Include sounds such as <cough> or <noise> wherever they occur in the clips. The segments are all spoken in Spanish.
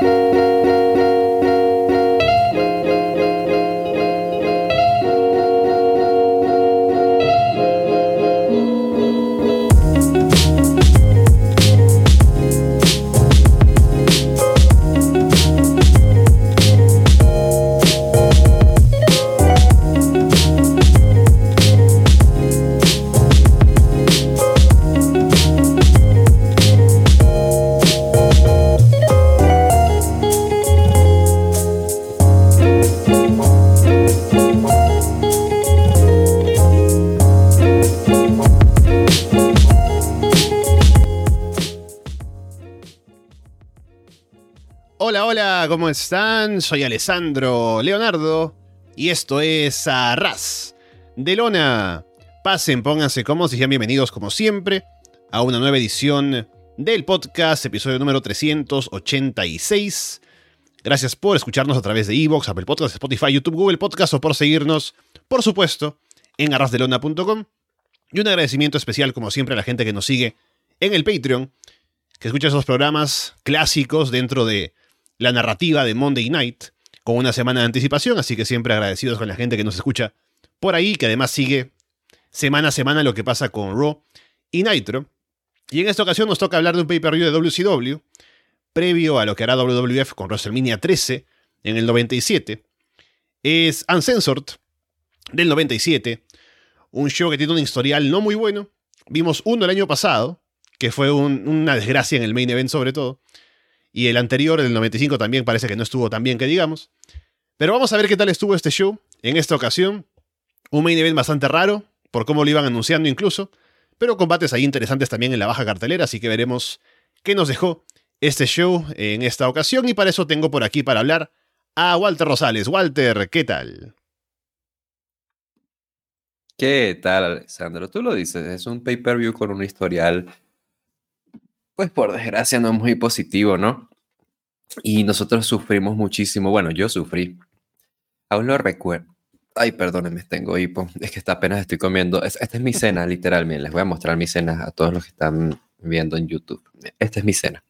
¿cómo están? Soy Alessandro Leonardo y esto es Arras de Lona. Pasen, pónganse cómodos y sean bienvenidos como siempre a una nueva edición del podcast, episodio número 386. Gracias por escucharnos a través de Evox, Apple Podcasts, Spotify, YouTube, Google Podcasts o por seguirnos, por supuesto, en arrasdelona.com. Y un agradecimiento especial, como siempre, a la gente que nos sigue en el Patreon, que escucha esos programas clásicos dentro de la narrativa de Monday Night con una semana de anticipación, así que siempre agradecidos con la gente que nos escucha por ahí, que además sigue semana a semana lo que pasa con Raw y Nitro. Y en esta ocasión nos toca hablar de un pay-per-view de WCW, previo a lo que hará WWF con WrestleMania 13 en el 97. Es Uncensored del 97, un show que tiene un historial no muy bueno. Vimos uno el año pasado, que fue una desgracia en el main event sobre todo. Y el anterior, el 95, también parece que no estuvo tan bien que digamos. Pero vamos a ver qué tal estuvo este show. En esta ocasión, un main event bastante raro, por cómo lo iban anunciando incluso, pero combates ahí interesantes también en la baja cartelera, así que veremos qué nos dejó este show en esta ocasión. Y para eso tengo por aquí para hablar a Walter Rosales. Walter, ¿qué tal? ¿Qué tal, Alessandro? Tú lo dices, es un pay-per-view con un historial pues por desgracia no es muy positivo, ¿no? Y nosotros sufrimos muchísimo. Bueno, yo sufrí. Aún lo recuerdo. Ay, perdónenme, tengo hipo. <laughs> Es que apenas estoy comiendo. Esta es mi cena, literalmente. Les voy a mostrar mi cena a todos los que están viendo en YouTube. Esta es mi cena.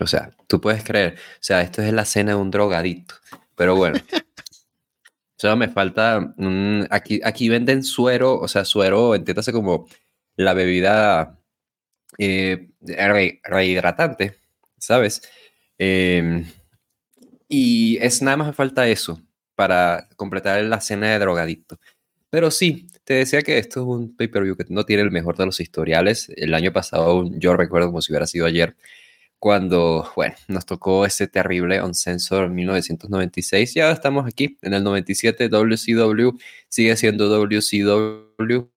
O sea, tú puedes creer. O sea, esto es la cena de un drogadito. Pero bueno. <laughs> Solo me falta. aquí, aquí venden suero. O sea, suero, entiéndase como la bebida eh, rehidratante, ¿sabes? Em, y es nada más falta eso para completar la cena de drogadicto. Pero sí, te decía que esto es un pay-per-view que no tiene el mejor de los historiales. El año pasado, yo recuerdo como si hubiera sido ayer, cuando, bueno, nos tocó ese terrible Uncensor 1996 y ahora estamos aquí en el 97, WCW sigue siendo WCW,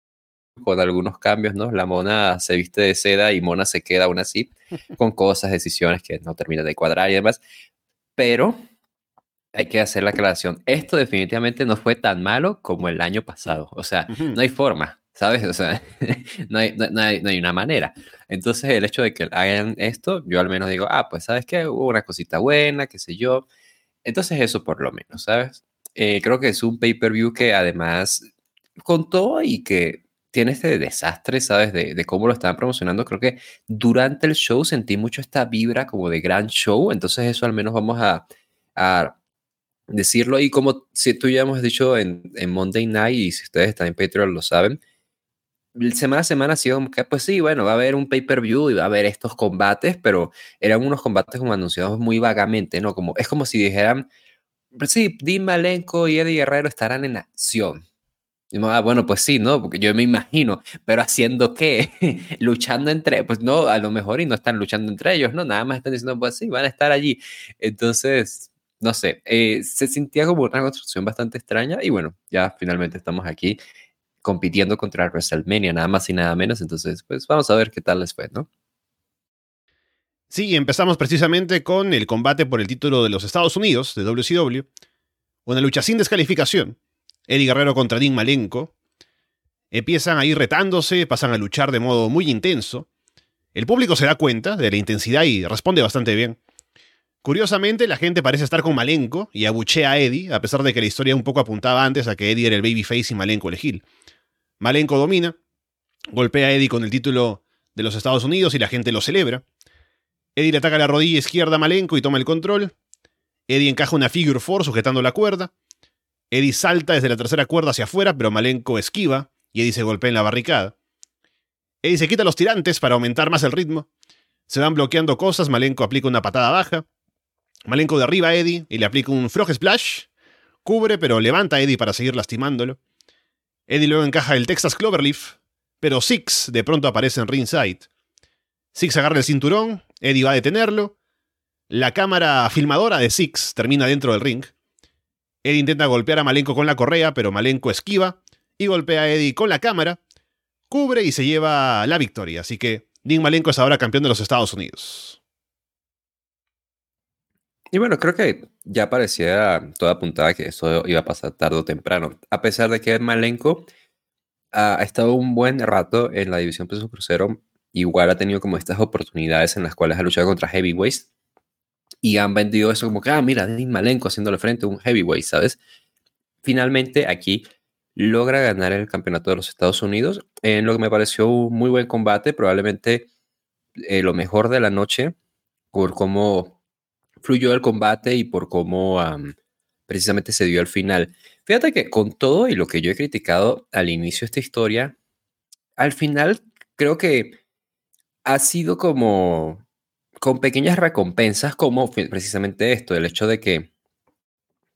con algunos cambios, ¿no? La mona se viste de seda y mona se queda aún así, <laughs> con cosas, decisiones que no terminan de cuadrar y demás. Pero hay que hacer la aclaración. Esto definitivamente no fue tan malo como el año pasado. O sea, no hay forma, ¿sabes? O sea, <laughs> no, hay, no, hay, no, hay, una manera. Entonces, el hecho de que hagan esto, yo al menos digo, ah, pues, ¿sabes qué? Hubo una cosita buena, qué sé yo. Entonces, eso por lo menos, ¿sabes? Eh, creo que es un pay-per-view que además contó y que tiene este desastre, ¿sabes? De, cómo lo estaban promocionando. Creo que durante el show sentí mucho esta vibra como de gran show. Entonces eso al menos vamos a, decirlo. Y como si tú ya hemos dicho en, Monday Night, y si ustedes están en Patreon lo saben, semana a semana ha sido como que, pues sí, bueno, va a haber un pay-per-view y va a haber estos combates, pero eran unos combates como anunciados muy vagamente, ¿no? Como, es como si dijeran, pues sí, Dean Malenko y Eddie Guerrero estarán en acción Ah, bueno, pues sí, ¿no? Porque yo me imagino, pero haciendo qué? <laughs> luchando entre, pues no, a lo mejor y no están luchando entre ellos, ¿no? Nada más están diciendo, pues sí, van a estar allí. Entonces, no sé, eh, se sentía como una construcción bastante extraña y bueno, ya finalmente estamos aquí compitiendo contra WrestleMania, nada más y nada menos. Entonces, pues vamos a ver qué tal les fue, ¿no? Sí, empezamos precisamente con el combate por el título de los Estados Unidos, de WCW, una lucha sin descalificación Eddie Guerrero contra Dean Malenko. Empiezan a ir retándose, pasan a luchar de modo muy intenso. El público se da cuenta de la intensidad y responde bastante bien. Curiosamente, la gente parece estar con Malenko y abuchea a Eddie, a pesar de que la historia un poco apuntaba antes a que Eddie era el babyface y Malenko el heel. Malenko domina, golpea a Eddie con el título de los Estados Unidos y la gente lo celebra. Eddie le ataca la rodilla izquierda a Malenko y toma el control. Eddie encaja una figure four sujetando la cuerda. Eddie salta desde la tercera cuerda hacia afuera, pero Malenko esquiva y Eddie se golpea en la barricada. Eddie se quita los tirantes para aumentar más el ritmo. Se van bloqueando cosas, Malenko aplica una patada baja. Malenko derriba a Eddie y le aplica un frog splash. Cubre, pero levanta a Eddie para seguir lastimándolo. Eddie luego encaja el Texas Cloverleaf, pero Six de pronto aparece en ringside. Six agarra el cinturón, Eddie va a detenerlo. La cámara filmadora de Six termina dentro del ring. Eddie intenta golpear a Malenko con la correa, pero Malenko esquiva y golpea a Eddie con la cámara, cubre y se lleva la victoria. Así que Dean Malenko es ahora campeón de los Estados Unidos. Y bueno, creo que ya parecía toda apuntada que eso iba a pasar tarde o temprano. A pesar de que Malenko ha estado un buen rato en la división peso crucero, igual ha tenido como estas oportunidades en las cuales ha luchado contra heavyweights y han vendido eso como que, ah, mira, Dean Malenko haciéndole frente a un heavyweight, ¿sabes? Finalmente aquí logra ganar el campeonato de los Estados Unidos en lo que me pareció un muy buen combate, probablemente eh, lo mejor de la noche por cómo fluyó el combate y por cómo precisamente se dio al final. Fíjate que con todo y lo que yo he criticado al inicio de esta historia, al final creo que ha sido como con pequeñas recompensas como precisamente esto, el hecho de que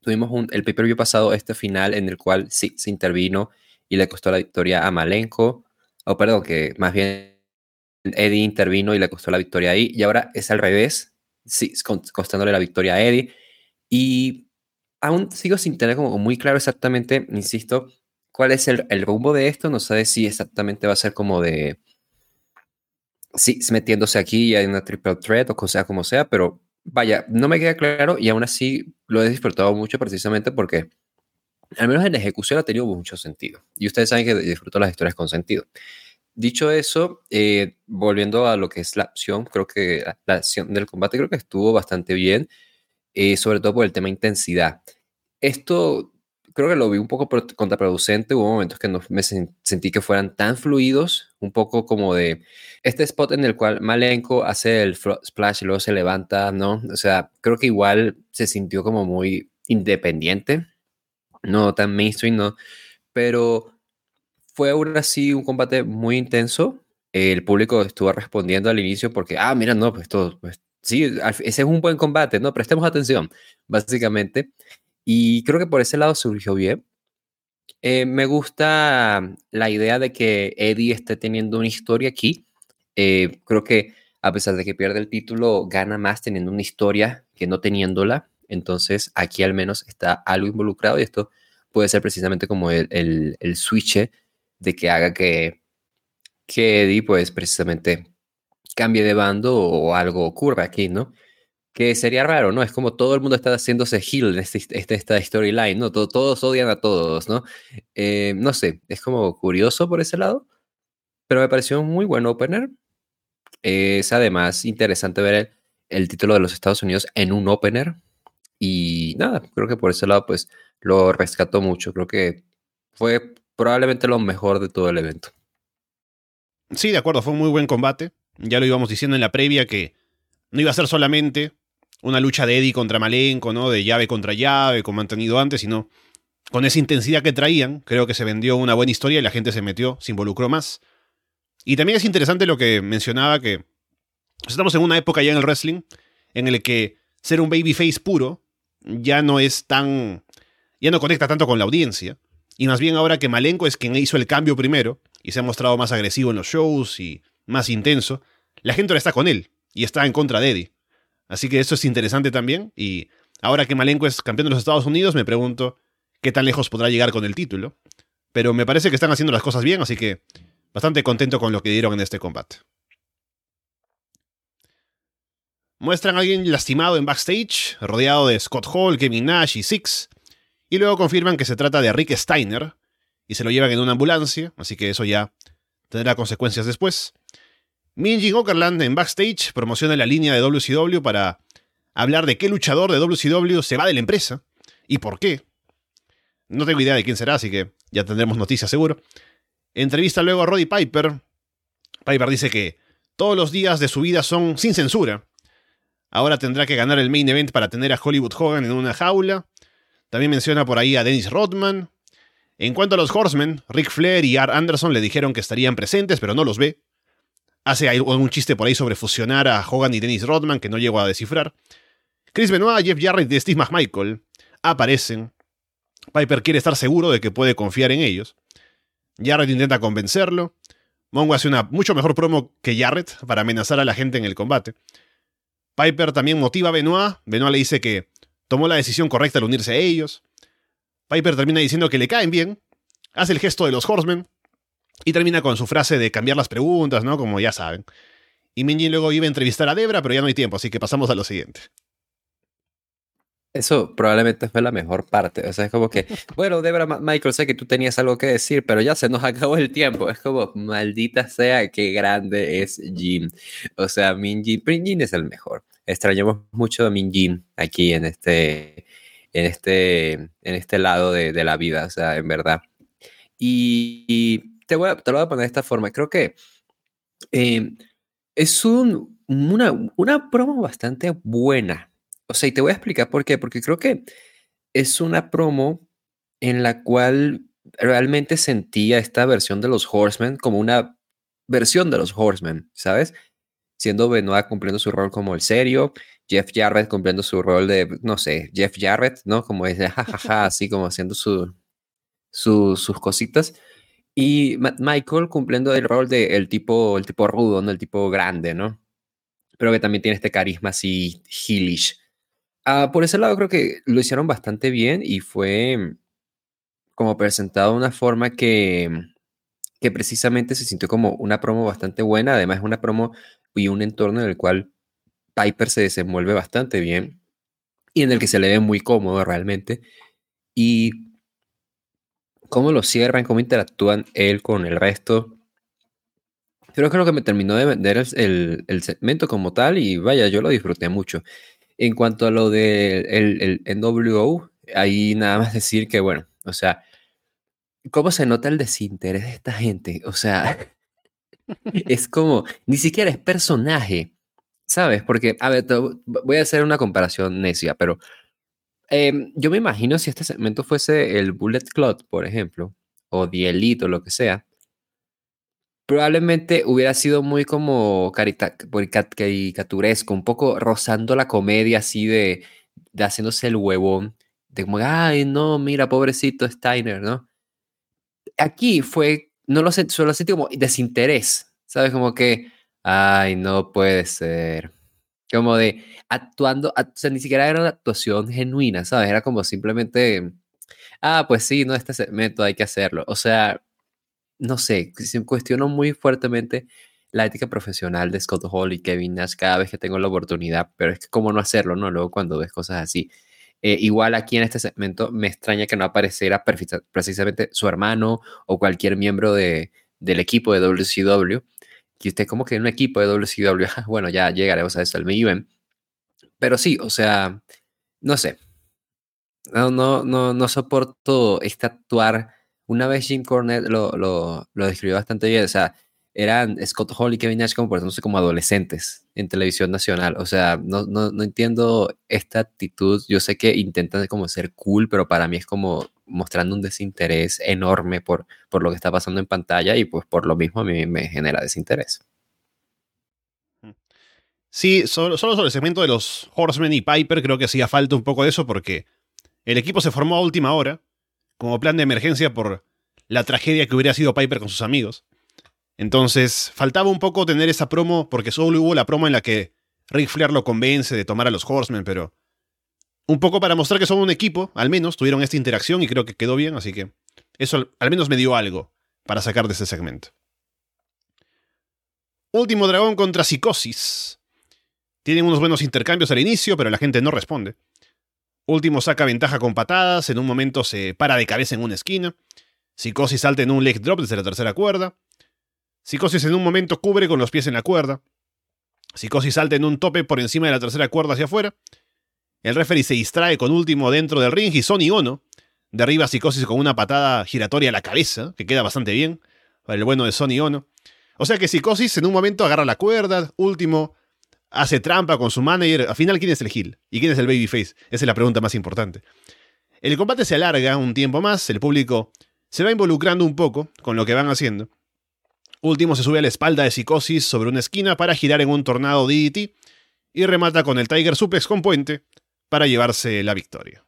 tuvimos un, el pay-per-view pasado, este final en el cual sí se intervino y le costó la victoria a Malenko, o perdón, que más bien Eddie intervino y le costó la victoria ahí, y ahora es al revés, sí, costándole la victoria a Eddie, y aún sigo sin tener como muy claro exactamente, insisto, cuál es el, el rumbo de esto, no sé si exactamente va a ser como de sí, metiéndose aquí y hay una triple threat o sea como sea, pero vaya, no me queda claro y aún así lo he disfrutado mucho precisamente porque al menos en ejecución ha tenido mucho sentido. Y ustedes saben que disfruto las historias con sentido. Dicho eso, eh, volviendo a lo que es la acción, creo que la, acción del combate creo que estuvo bastante bien, eh, sobre todo por el tema intensidad. Esto creo que lo vi un poco contraproducente. Hubo momentos que no me sentí que fueran tan fluidos, un poco como de este spot en el cual Malenko hace el splash y luego se levanta, ¿no? O sea, creo que igual se sintió como muy independiente, no tan mainstream, ¿no? Pero fue aún así un combate muy intenso. El público estuvo respondiendo al inicio porque, ah, mira, no, pues esto, pues sí, ese es un buen combate, ¿no? Prestemos atención, básicamente. Y creo que por ese lado surgió bien. Eh, me gusta la idea de que Eddie esté teniendo una historia aquí. Eh, creo que a pesar de que pierde el título, gana más teniendo una historia que no teniéndola. Entonces aquí al menos está algo involucrado y esto puede ser precisamente como el, el, el switch de que haga que, que Eddie pues precisamente cambie de bando o algo ocurra aquí, ¿no? Que sería raro, ¿no? Es como todo el mundo está haciéndose heal en este, este, esta storyline, ¿no? todos odian a todos, ¿no? Eh, no sé, es como curioso por ese lado, pero me pareció un muy buen opener. Es además interesante ver el, el, título de los Estados Unidos en un opener. Y nada, creo que por ese lado, pues lo rescató mucho. Creo que fue probablemente lo mejor de todo el evento. Sí, de acuerdo, fue un muy buen combate. Ya lo íbamos diciendo en la previa que no iba a ser solamente una lucha de Eddie contra Malenko, ¿no? De llave contra llave, como han tenido antes, sino con esa intensidad que traían, creo que se vendió una buena historia y la gente se metió, se involucró más. Y también es interesante lo que mencionaba que estamos en una época ya en el wrestling en el que ser un babyface puro ya no es tan ya no conecta tanto con la audiencia. Y más bien ahora que Malenko es quien hizo el cambio primero y se ha mostrado más agresivo en los shows y más intenso, la gente ahora está con él y está en contra de Eddie. Así que eso es interesante también. Y ahora que Malenko es campeón de los Estados Unidos, me pregunto qué tan lejos podrá llegar con el título. Pero me parece que están haciendo las cosas bien, así que bastante contento con lo que dieron en este combate. Muestran a alguien lastimado en backstage, rodeado de Scott Hall, Kevin Nash y Six, y luego confirman que se trata de Rick Steiner, y se lo llevan en una ambulancia, así que eso ya tendrá consecuencias después. Minji Okerland en backstage promociona la línea de WCW para hablar de qué luchador de WCW se va de la empresa y por qué. No tengo idea de quién será, así que ya tendremos noticias seguro. Entrevista luego a Roddy Piper. Piper dice que todos los días de su vida son sin censura Ahora tendrá que ganar el main event para tener a Hollywood Hogan en una jaula. También menciona por ahí a Dennis Rodman. En cuanto a los Horsemen, Rick Flair y Art Anderson le dijeron que estarían presentes, pero no los ve. Hace algún chiste por ahí sobre fusionar a Hogan y Dennis Rodman que no llego a descifrar. Chris Benoit, Jeff Jarrett y Steve McMichael aparecen. Piper quiere estar seguro de que puede confiar en ellos. Jarrett intenta convencerlo. Mongo hace una mucho mejor promo que Jarrett para amenazar a la gente en el combate. Piper también motiva a Benoit. Benoit le dice que tomó la decisión correcta al unirse a ellos. Piper termina diciendo que le caen bien. Hace el gesto de los Horsemen. Y termina con su frase de cambiar las preguntas, ¿no? Como ya saben. Y Minjin luego iba a entrevistar a Debra, pero ya no hay tiempo, así que pasamos a lo siguiente. Eso probablemente fue la mejor parte. O sea, es como que, <laughs> bueno, Debra Michael, sé que tú tenías algo que decir, pero ya se nos acabó el tiempo. Es como, maldita sea, qué grande es Jim. O sea, Minjin, Jin es el mejor. Extrañamos mucho a Minjin aquí en este, en este, en este lado de, de la vida, o sea, en verdad. Y, te, voy a, te lo voy a poner de esta forma. Creo que eh, es un, una, una promo bastante buena o sea, y te voy a explicar por qué, porque creo que es una promo en la cual realmente sentía esta versión de los Horsemen como una versión de los Horsemen, ¿sabes? Siendo Benoit cumpliendo su rol como el serio, Jeff Jarrett cumpliendo su rol de, no sé, Jeff Jarrett, ¿no? Como es jajaja, así como haciendo su, sus cositas. Y Michael cumpliendo el rol de el tipo, el tipo rudo, ¿no? El tipo grande, ¿no? Pero que también tiene este carisma así heelish. Ah, por ese lado creo que lo hicieron bastante bien y fue como presentado de una forma que, que precisamente se sintió como una promo bastante buena. Además, es una promo y un entorno en el cual Piper se desenvuelve bastante bien y en el que se le ve muy cómodo realmente. Y cómo lo cierran, cómo interactúan él con el resto. Creo que lo que me terminó de vender el, el segmento como tal y vaya, yo lo disfruté mucho. En cuanto a lo del el, NWO, ahí nada más decir que, bueno, o sea, ¿cómo se nota el desinterés de esta gente? O sea, <laughs> es como, ni siquiera es personaje, ¿sabes? Porque, a ver, voy a hacer una comparación necia, pero em, yo me imagino si este segmento fuese el Bullet Club, por ejemplo, o The Elite o lo que sea, probablemente hubiera sido muy como caricaturesco, un poco rozando la comedia así de, haciéndose el huevón, de como, ay, no, mira, pobrecito Steiner, ¿no? Aquí fue, no lo sé, solo sentí como desinterés, ¿sabes? Como que, ay, no puede ser. Como de actuando, o sea, ni siquiera era una actuación genuina, ¿sabes? Era como simplemente, ah, pues sí, no, este segmento hay que hacerlo. O sea, no sé, cuestiono muy fuertemente la ética profesional de Scott Hall y Kevin Nash cada vez que tengo la oportunidad, pero es que cómo no hacerlo, ¿no? Luego cuando ves cosas así. Eh, igual aquí en este segmento me extraña que no apareciera precisamente su hermano o cualquier miembro de, del equipo de WCW. Que usted como que en un equipo de WCW, <laughs> bueno, ya llegaremos a eso, el main Pero sí, o sea, no sé. No, no, no, no soporto este actuar una vez Jim Cornette lo, lo, lo describió bastante bien, o sea, eran Scott Hall y Kevin Nash comportándose como adolescentes en televisión nacional. O sea, no, no, no, entiendo esta actitud. Yo sé que intentan como ser cool, pero para mí es como mostrando un desinterés enorme por, por lo que está pasando en pantalla y pues por lo mismo a mí me genera desinterés. Sí, solo, solo sobre el segmento de los Horsemen y Piper creo que hacía falta un poco de eso porque el equipo se formó a última hora como plan de emergencia por la tragedia que hubiera sido Piper con sus amigos. Entonces, faltaba un poco tener esa promo, porque solo hubo la promo en la que Rick Flair lo convence de tomar a los Horsemen, pero un poco para mostrar que son un equipo, al menos tuvieron esta interacción y creo que quedó bien, así que eso al menos me dio algo para sacar de ese segmento. Último dragón contra Psicosis. Tienen unos buenos intercambios al inicio, pero la gente no responde. Último saca ventaja con patadas, en un momento se para de cabeza en una esquina. Psicosis salta en un leg drop desde la tercera cuerda. Psicosis en un momento cubre con los pies en la cuerda. Psicosis salta en un tope por encima de la tercera cuerda hacia afuera. El referee se distrae con último dentro del ring y Sony Ono derriba a Psicosis con una patada giratoria a la cabeza, que queda bastante bien para el bueno de Sony Ono. O sea que Psicosis en un momento agarra la cuerda, último hace trampa con su manager. Al final, ¿quién es el heel? ¿Y quién es el babyface? Esa es la pregunta más importante. El combate se alarga un tiempo más, el público se va involucrando un poco con lo que van haciendo. Último se sube a la espalda de Psicosis sobre una esquina para girar en un tornado DDT y remata con el Tiger Suplex con puente para llevarse la victoria.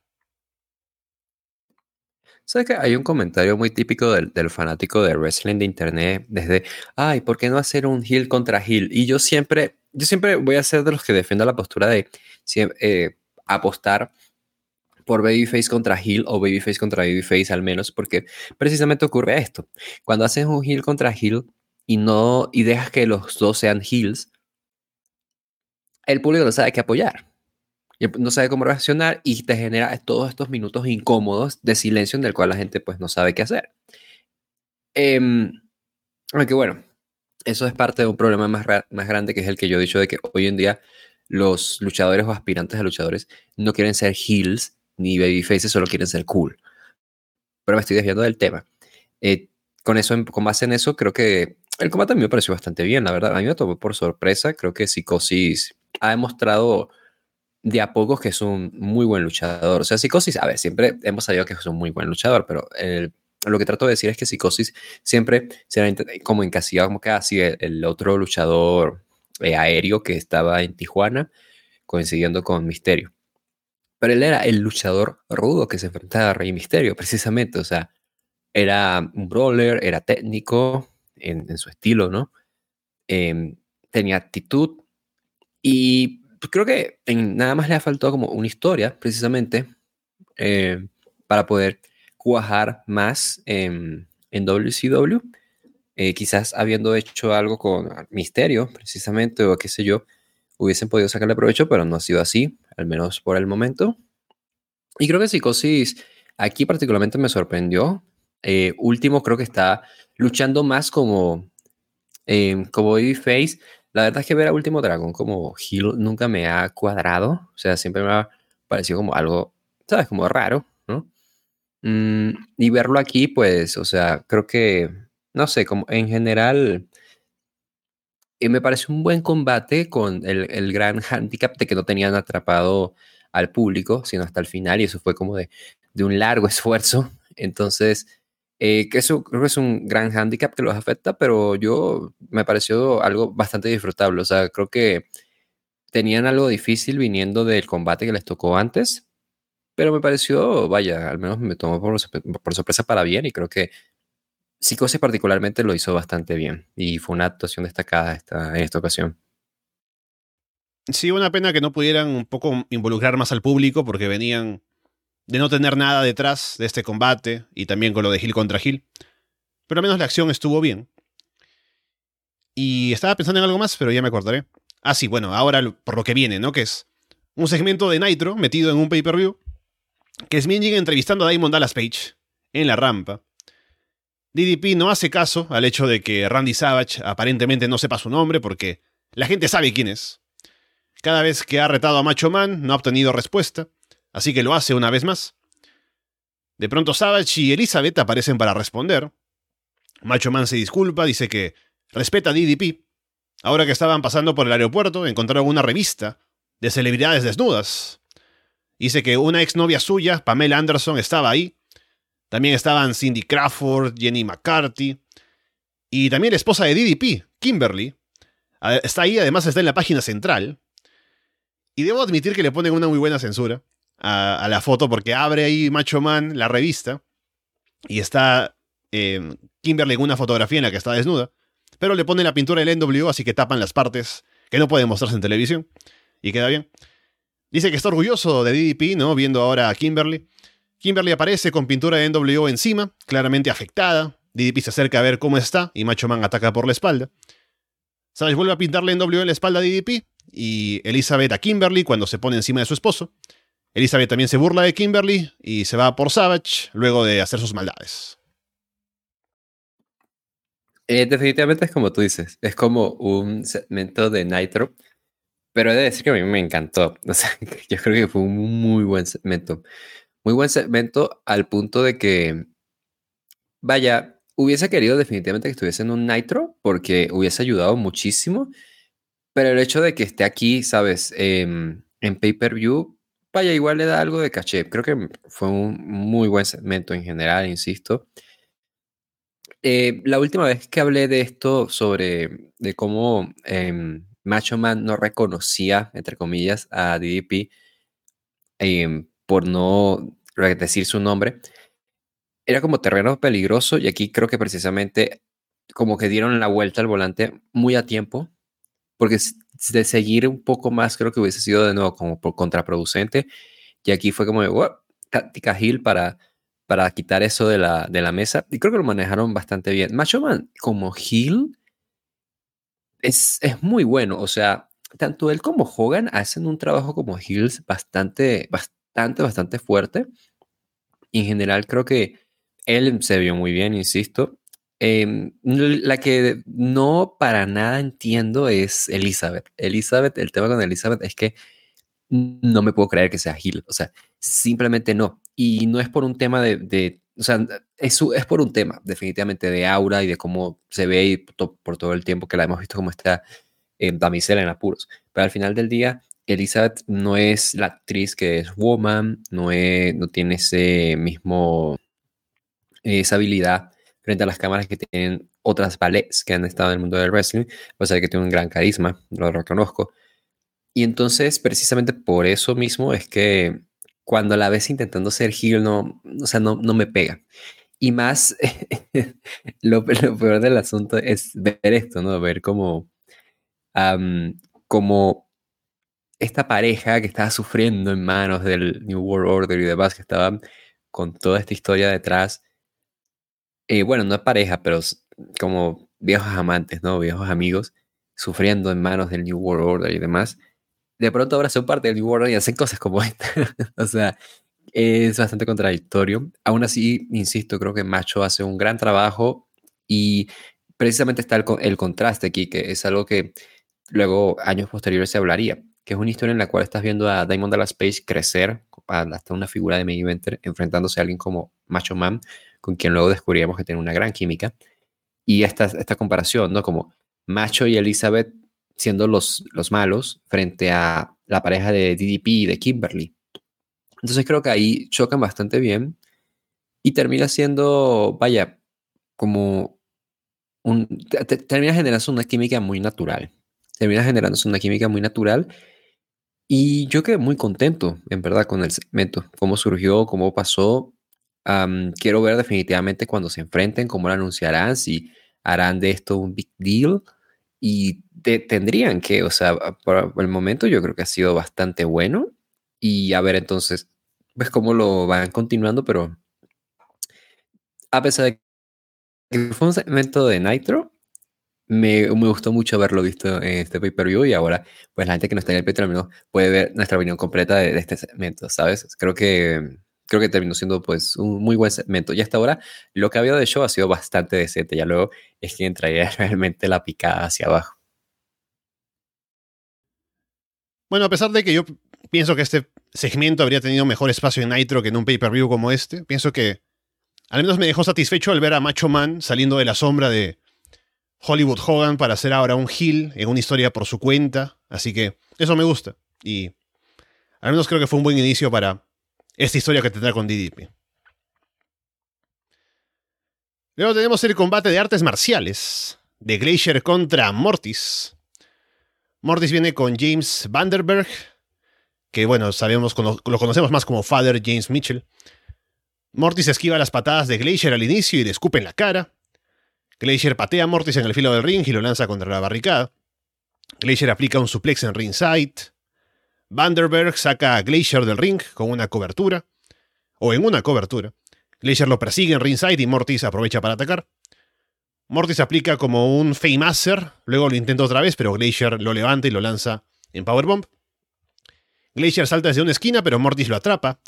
¿Sabes que hay un comentario muy típico del, fanático de wrestling de internet desde, ay, ¿por qué no hacer un heel contra heel? Y yo siempre, yo siempre voy a ser de los que defiendo la postura de eh, apostar por babyface contra heel o babyface contra babyface al menos, porque precisamente ocurre esto. Cuando haces un heel contra heel y no y dejas que los dos sean heels, el público no sabe qué apoyar no sabe cómo reaccionar y te genera todos estos minutos incómodos de silencio en el cual la gente pues no sabe qué hacer. Eh, aunque bueno, eso es parte de un problema más, más grande que es el que yo he dicho de que hoy en día los luchadores o aspirantes a luchadores no quieren ser heels ni babyfaces, solo quieren ser cool. Pero me estoy desviando del tema. Eh, con eso, con base en eso, creo que el combate a mí me pareció bastante bien, la verdad. A mí me tomó por sorpresa. Creo que Psicosis ha demostrado de a poco que es un muy buen luchador. O sea, Psicosis, a ver, siempre hemos sabido que es un muy buen luchador, pero lo que trato de decir es que Psicosis siempre será como encasillado como así ah, el, otro luchador eh, aéreo que estaba en Tijuana, coincidiendo con Misterio. Pero él era el luchador rudo que se enfrentaba a Rey Misterio, precisamente. O sea, era un brawler, era técnico en, su estilo, ¿no? Em, tenía actitud y pues, creo que en, nada más le ha faltado como una historia, precisamente, eh, para poder cuajar más en WCW. Eh, quizás habiendo hecho algo con Misterio, precisamente, o qué sé yo, hubiesen podido sacarle provecho, pero no ha sido así, al menos por el momento. Y creo que Psicosis aquí particularmente me sorprendió. Eh, último, creo que está luchando más como, como Babyface, la verdad es que ver a Último Dragón como Hill nunca me ha cuadrado. O sea, siempre me ha parecido como algo, ¿sabes? Como raro, ¿no? Mm, y verlo aquí, pues, o sea, creo que, no sé, como en general, eh, me parece un buen combate con el, el, gran handicap de que no tenían atrapado al público, sino hasta el final, y eso fue como de, de un largo <laughs> esfuerzo. Entonces, eh, que eso creo que es un gran hándicap que los afecta, pero yo me pareció algo bastante disfrutable. O sea, creo que tenían algo difícil viniendo del combate que les tocó antes, pero me pareció, vaya, al menos me tomó por, sorpresa para bien y creo que Psicosis particularmente lo hizo bastante bien y fue una actuación destacada esta, en esta ocasión. Sí, una pena que no pudieran un poco involucrar más al público porque venían de no tener nada detrás de este combate y también con lo de Gil contra Gil. Pero al menos la acción estuvo bien. Y estaba pensando en algo más, pero ya me acordaré. Ah, sí, bueno, ahora por lo que viene, ¿no? Que es un segmento de Nitro metido en un pay-per-view. Que es Minjin entrevistando a Diamond Dallas Page en la rampa. DDP no hace caso al hecho de que Randy Savage aparentemente no sepa su nombre porque la gente sabe quién es. Cada vez que ha retado a Macho Man no ha obtenido respuesta así que lo hace una vez más. De pronto Savage y Elizabeth aparecen para responder. Macho Man se disculpa, dice que respeta a DDP. Ahora que estaban pasando por el aeropuerto, encontraron una revista de celebridades desnudas. Dice que una exnovia suya, Pamela Anderson, estaba ahí. También estaban Cindy Crawford, Jenny McCarthy. Y también la esposa de DDP, Kimberly. Está ahí, además está en la página central. Y debo admitir que le ponen una muy buena censura a, la foto porque abre ahí Macho Man, la revista, y está eh, Kimberly en una fotografía en la que está desnuda, pero le pone la pintura del NWO, así que tapan las partes que no pueden mostrarse en televisión, y queda bien. Dice que está orgulloso de DDP, ¿no? Viendo ahora a Kimberly. Kimberly aparece con pintura de NWO encima, claramente afectada. DDP se acerca a ver cómo está y Macho Man ataca por la espalda. Savage vuelve a pintarle NWO en la espalda a DDP y Elizabeth a Kimberly cuando se pone encima de su esposo. Elizabeth también se burla de Kimberly y se va por Savage luego de hacer sus maldades. Eh, definitivamente es como tú dices, es como un segmento de Nitro, pero he de decir que a mí me encantó. <laughs> O sea, yo creo que fue un muy buen segmento. Muy buen segmento al punto de que, vaya, hubiese querido definitivamente que estuviese en un Nitro porque hubiese ayudado muchísimo Pero el hecho de que esté aquí, ¿sabes? Em, en pay-per-view, vaya, igual le da algo de caché. Creo que fue un muy buen segmento en general, insisto. Eh, la última vez que hablé de esto, sobre de cómo em, Macho Man no reconocía, entre comillas, a DDP em, por no decir su nombre, era como terreno peligroso y aquí creo que precisamente como que dieron la vuelta al volante muy a tiempo, porque de seguir un poco más creo que hubiese sido de nuevo como contraproducente y aquí fue como, táctica Hill para para quitar eso de la, de la mesa. Y creo que lo manejaron bastante bien. Macho Man como Hill es, es muy bueno. O sea, tanto él como Hogan hacen un trabajo como Hills bastante, bastante, bastante fuerte. Y en general creo que él se vio muy bien, insisto. Em, la que no para nada entiendo es Elizabeth. Elizabeth, el tema con Elizabeth es que no me puedo creer que sea Hill. O sea, simplemente no. Y no es por un tema de, o sea, es, es, por un tema definitivamente de aura y de cómo se ve y por todo el tiempo que la hemos visto como está en damisela en apuros. Pero al final del día, Elizabeth no es la actriz que es Woman, no, es, no tiene ese mismo, esa habilidad frente a las cámaras que tienen otras ballets que han estado en el mundo del wrestling, o sea que tiene un gran carisma, lo reconozco. Y entonces, precisamente por eso mismo es que cuando la ves intentando ser heel, no, o sea, no, no me pega. Y más, <laughs> lo, peor del asunto es ver esto, ¿no? Ver como, como esta pareja que estaba sufriendo en manos del New World Order y demás, que estaban con toda esta historia detrás. Eh, bueno, no es pareja, pero como viejos amantes, ¿no? Viejos amigos, sufriendo en manos del New World Order y demás de pronto ahora son parte del New World y hacen cosas como <laughs> esta. o sea, es bastante contradictorio. Aún así, insisto, creo que Macho hace un gran trabajo y precisamente está el, el, contraste aquí, que es algo que luego, años posteriores, se hablaría, que es una historia en la cual estás viendo a Diamond Dallas Page crecer hasta una figura de main eventer, enfrentándose a alguien como Macho Man, con quien luego descubriremos que tiene una gran química. Y esta, esta comparación, ¿no? Como Macho y Elizabeth siendo los, los malos frente a la pareja de DDP y de Kimberly. Entonces creo que ahí chocan bastante bien y termina siendo, vaya, como un... termina generando una química muy natural. Termina generando una química muy natural y yo quedé muy contento, en verdad, con el segmento. Cómo surgió, cómo pasó. Quiero ver definitivamente cuando se enfrenten, cómo lo anunciarán, si harán de esto un big deal y tendrían que, o sea, por el momento yo creo que ha sido bastante bueno. Y a ver entonces, ves cómo lo van continuando, pero a pesar de que fue un segmento de Nitro, me, me, gustó mucho haberlo visto en este pay-per-view y ahora, pues la gente que no está en el pay-per-view puede ver nuestra opinión completa de, de, este segmento, ¿sabes? Creo que creo que terminó siendo pues un muy buen segmento. Y hasta ahora lo que ha habido de show ha sido bastante decente. Ya luego es quien traía <laughs> realmente la picada hacia abajo. Bueno, a pesar de que yo pienso que este segmento habría tenido mejor espacio en Nitro que en un pay-per-view como este, pienso que al menos me dejó satisfecho al ver a Macho Man saliendo de la sombra de Hollywood Hogan para hacer ahora un heel en una historia por su cuenta. Así que eso me gusta. Y al menos creo que fue un buen inicio para esta historia que tendrá con DDP. Luego tenemos el combate de artes marciales de Glacier contra Mortis. Mortis viene con James Vanderberg, que bueno, sabemos, lo conocemos más como Father James Mitchell. Mortis esquiva las patadas de Glacier al inicio y le escupe en la cara. Glacier patea a Mortis en el filo del ring y lo lanza contra la barricada. Glacier aplica un suplex en ringside. Vanderberg saca a Glacier del ring con una cobertura, o en una cobertura. Glacier lo persigue en ringside y Mortis aprovecha para atacar. Mortis aplica como un Faymaster, luego lo intenta otra vez, pero Glacier lo levanta y lo lanza en Powerbomb. Glacier salta desde una esquina, pero Mortis lo atrapa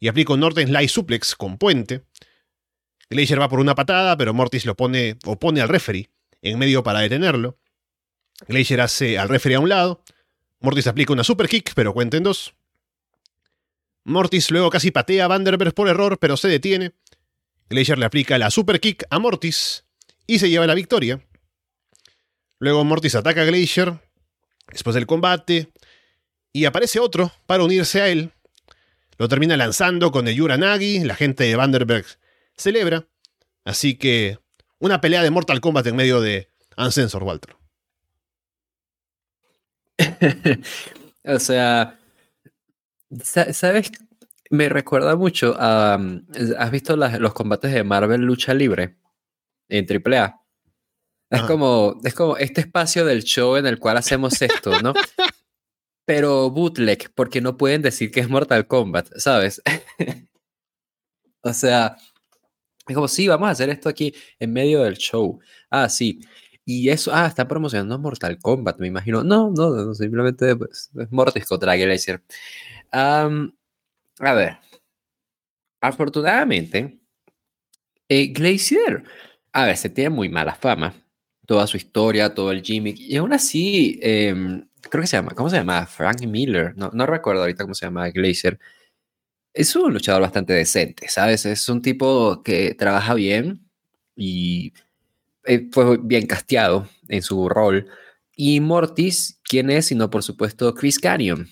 y aplica un Northern Light Suplex con puente. Glacier va por una patada, pero Mortis lo pone o pone al referee en medio para detenerlo. Glacier hace al referee a un lado. Mortis aplica una super kick, pero cuenta en dos. Mortis luego casi patea a Vanderberg por error, pero se detiene. Glacier le aplica la super kick a Mortis y se lleva la victoria. Luego Mortis ataca a Glacier después del combate, y aparece otro para unirse a él. Lo termina lanzando con el Yuranagi, la gente de Vanderberg celebra, así que una pelea de Mortal Kombat en medio de Ancensor Walter. <laughs> o sea, ¿sabes? Me recuerda mucho a... ¿Has visto los combates de Marvel Lucha Libre en AAA? Es como, es como este espacio del show en el cual hacemos esto, ¿no? Pero bootleg, porque no pueden decir que es Mortal Kombat, ¿sabes? <laughs> o sea, es como, sí, vamos a hacer esto aquí en medio del show. Ah, sí. Y eso, ah, está promocionando Mortal Kombat, me imagino. No, no, simplemente pues, es Mortis contra Glacier. a ver. Afortunadamente, eh, Glacier, a ver, se tiene muy mala fama toda su historia, todo el gimmick. Y aún así, em, creo que se llama, ¿cómo se llama? Frank Miller. No, no recuerdo ahorita cómo se llama Glacier. Es un luchador bastante decente, ¿sabes? Es un tipo que trabaja bien y eh, fue bien casteado en su rol. Y Mortis, ¿quién es? Sino, por supuesto, Chris Canyon,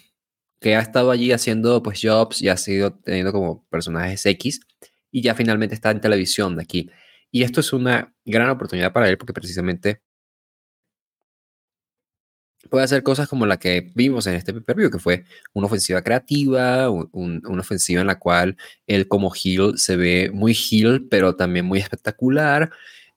que ha estado allí haciendo pues jobs y ha sido teniendo como personajes X y ya finalmente está en televisión de aquí. Y esto es una gran oportunidad para él porque precisamente puede hacer cosas como la que vimos en este pay que fue una ofensiva creativa, una ofensiva en la cual él como heel se ve muy heel, pero también muy espectacular.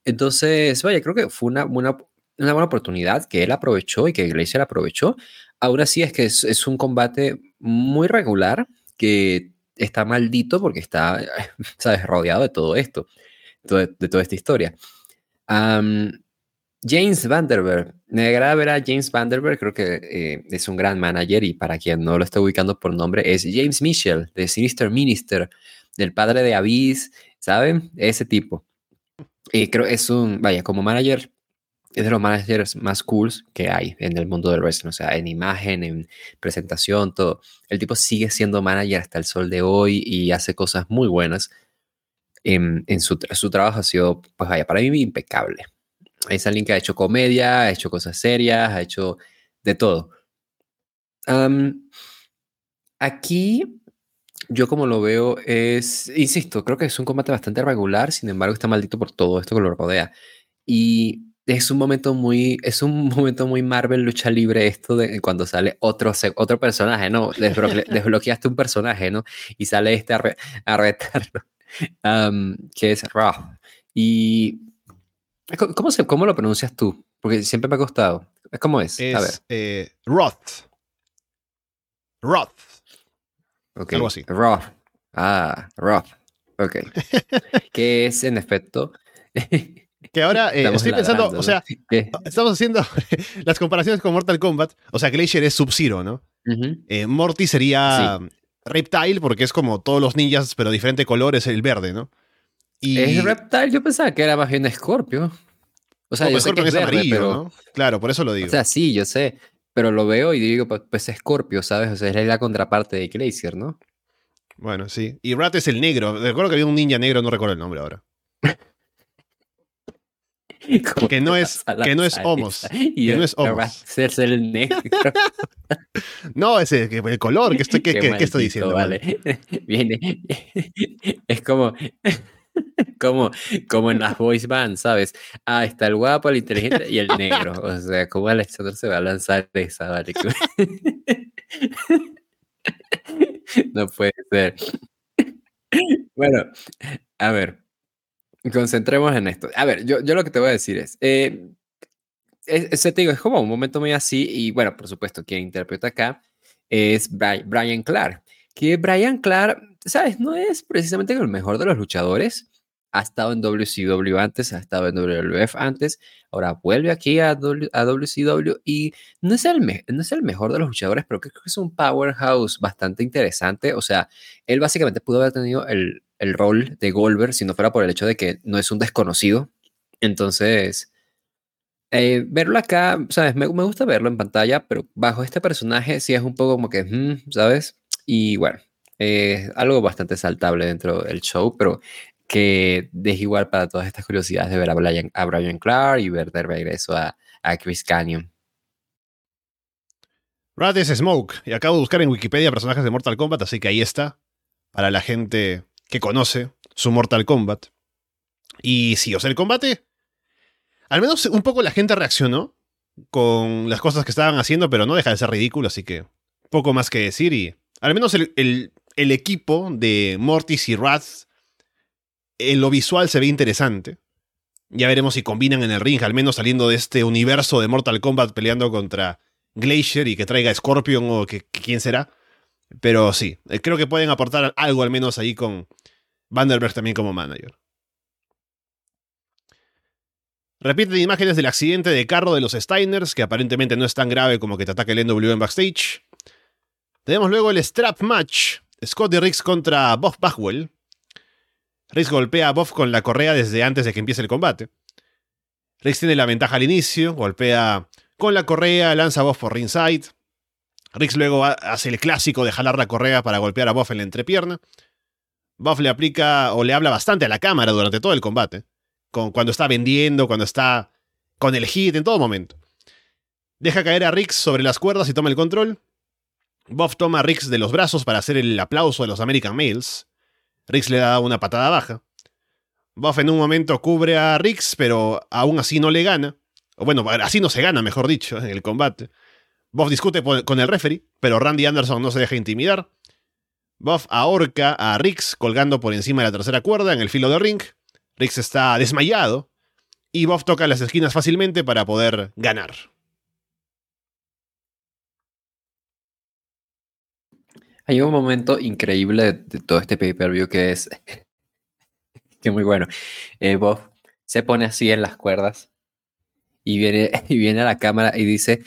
Entonces, vaya, creo que fue una buena, una buena oportunidad que él aprovechó y que Glacier aprovechó. Ahora sí es que es, un combate muy regular que está maldito porque está, <laughs> sabes, rodeado de todo esto de, toda esta historia. James Vanderberg. Me agrada ver a James Vanderberg, creo que eh, es un gran manager y para quien no lo esté ubicando por nombre, es James Mitchell, de Sinister Minister, del padre de Abyss, ¿saben? Ese tipo. Y creo es un, vaya, como manager, es de los managers más cools que hay en el mundo del wrestling, o sea, en imagen, en presentación, todo. El tipo sigue siendo manager hasta el sol de hoy y hace cosas muy buenas en, su, su, trabajo ha sido, pues vaya, para mí impecable. Es alguien que ha hecho comedia, ha hecho cosas serias, ha hecho de todo. aquí, yo como lo veo es, insisto, creo que es un combate bastante regular, sin embargo está maldito por todo esto que lo rodea. Y es un momento muy, es un <laughs> momento muy Marvel lucha libre esto de cuando sale otro, otro personaje, ¿no? <laughs> desbloqueaste un personaje, ¿no? Y sale este a, a retarlo que es Roth. Y ¿cómo, se, ¿cómo lo pronuncias tú? Porque siempre me ha costado. ¿Cómo es? es a ver. Eh, Roth. Roth. Okay. Algo así. Roth. Ah, Roth. Ok. <laughs> que es en efecto. <laughs> Que ahora eh, estoy pensando, o sea, estamos haciendo <laughs> las comparaciones con Mortal Kombat. O sea, Glacier es Sub-Zero, ¿no? Eh, Morty sería Reptile, porque es como todos los ninjas, pero diferente color, es el verde, ¿no? Y... ¿Es Reptile? Yo pensaba que era más bien Scorpio. O sea, yo sé que es, amarillo, ¿no? Claro, por eso lo digo. O sea, sí, yo sé. Pero lo veo y digo, pues, pues Scorpio, ¿sabes? O sea, es la contraparte de Glacier, ¿no? Bueno, sí. Y Rat es el negro. Recuerdo que había un ninja negro, no recuerdo el nombre ahora. <laughs> que no es, <laughs> que no es homos. Que no es homos. Es el negro. <laughs> no, ese, el color. ¿Qué estoy, qué, estoy diciendo? Vale. Viene. Es como. Como, como en las voice bands, ¿sabes? Ah, está el guapo, el inteligente y el negro. O sea, ¿cómo Alexander se va a lanzar esa? <laughs> No puede ser. Bueno, a ver, Concentremos en esto. A ver, yo, yo lo que te voy a decir es, eh, ese te digo, es como un momento muy así, y bueno, por supuesto, quien interpreta acá es Brian Clark, que Brian Clark, ¿sabes? No es precisamente el mejor de los luchadores, ha estado en WCW antes, ha estado en WWF antes, ahora vuelve aquí a, WCW y no es, el no es el mejor de los luchadores, pero creo que es un powerhouse bastante interesante, o sea, él básicamente pudo haber tenido el, el rol de Goldberg si no fuera por el hecho de que no es un desconocido. Entonces, eh, verlo acá, ¿sabes? Me, me, gusta verlo en pantalla, pero bajo este personaje sí es un poco como que, mm, ¿sabes? Y bueno, es algo bastante saltable dentro del show, pero que es igual para todas estas curiosidades de ver a Brian, a Clark y ver de regreso a, a Chris Canyon. Rat es Smoke, y acabo de buscar en Wikipedia personajes de Mortal Kombat, así que ahí está, para la gente que conoce su Mortal Kombat. Y sí, o sea, el combate, al menos un poco la gente reaccionó con las cosas que estaban haciendo, pero no deja de ser ridículo, así que poco más que decir. Y al menos el, el equipo de Mortis y Wrath, en lo visual se ve interesante. Ya veremos si combinan en el ring, al menos saliendo de este universo de Mortal Kombat peleando contra Glacier y que traiga Scorpion o que, quién será. Pero sí, eh, creo que pueden aportar algo al menos ahí con Vanderberg también como manager. Repiten imágenes del accidente de carro de los Steiners, que aparentemente no es tan grave como que te ataque el NW en backstage. Tenemos luego el Strap Match, Scotty Riggs contra Bob Bagwell. Riggs golpea a Bob con la correa desde antes de que empiece el combate. Riggs tiene la ventaja al inicio, golpea con la correa, lanza a Bob por ringside. Riggs luego hace el clásico de jalar la correa para golpear a Bob en la entrepierna. Bob le aplica o le habla bastante a la cámara durante todo el combate. Con, cuando está vendiendo, cuando está con el hit, en todo momento. Deja caer a Riggs sobre las cuerdas y toma el control. Bob toma a Riggs de los brazos para hacer el aplauso de los American Males. Riggs le da una patada baja. Bob en un momento cubre a Riggs, pero aún así no le gana. O bueno, así no se gana, mejor dicho, en el combate. Bob discute con el referee, pero Randy Anderson no se deja intimidar. Bob ahorca a Riggs colgando por encima de la tercera cuerda en el filo de ring. Riggs está desmayado y Bob toca las esquinas fácilmente para poder ganar. Hay un momento increíble de, todo este pay-per-view que es <laughs> que muy bueno. Eh, Bob se pone así en las cuerdas y viene, <laughs> y viene a la cámara y dice,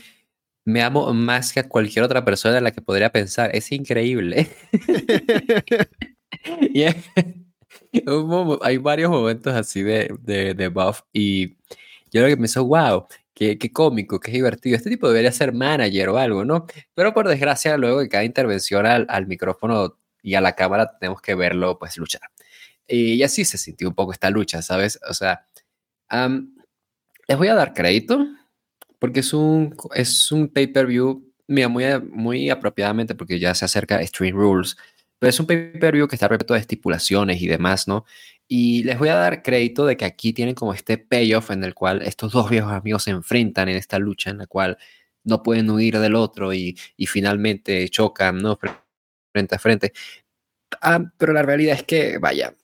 me amo más que a cualquier otra persona en la que podría pensar. Es increíble. <laughs> y hay varios momentos así de, de, de Buff y yo lo que pienso, wow, qué, cómico, qué divertido. Este tipo debería ser manager o algo, ¿no? Pero por desgracia, luego de cada intervención al, micrófono y a la cámara tenemos que verlo, pues, luchar. Y así se sintió un poco esta lucha, ¿sabes? O sea, les voy a dar crédito porque es un, es un pay-per-view, mira, muy, muy apropiadamente porque ya se acerca Stream Rules, pero es un pay-per-view que está repleto de estipulaciones y demás, ¿no? Y les voy a dar crédito de que aquí tienen como este payoff en el cual estos dos viejos amigos se enfrentan en esta lucha en la cual no pueden huir del otro y, finalmente chocan, ¿no? Frente a frente. Ah, pero la realidad es que, vaya,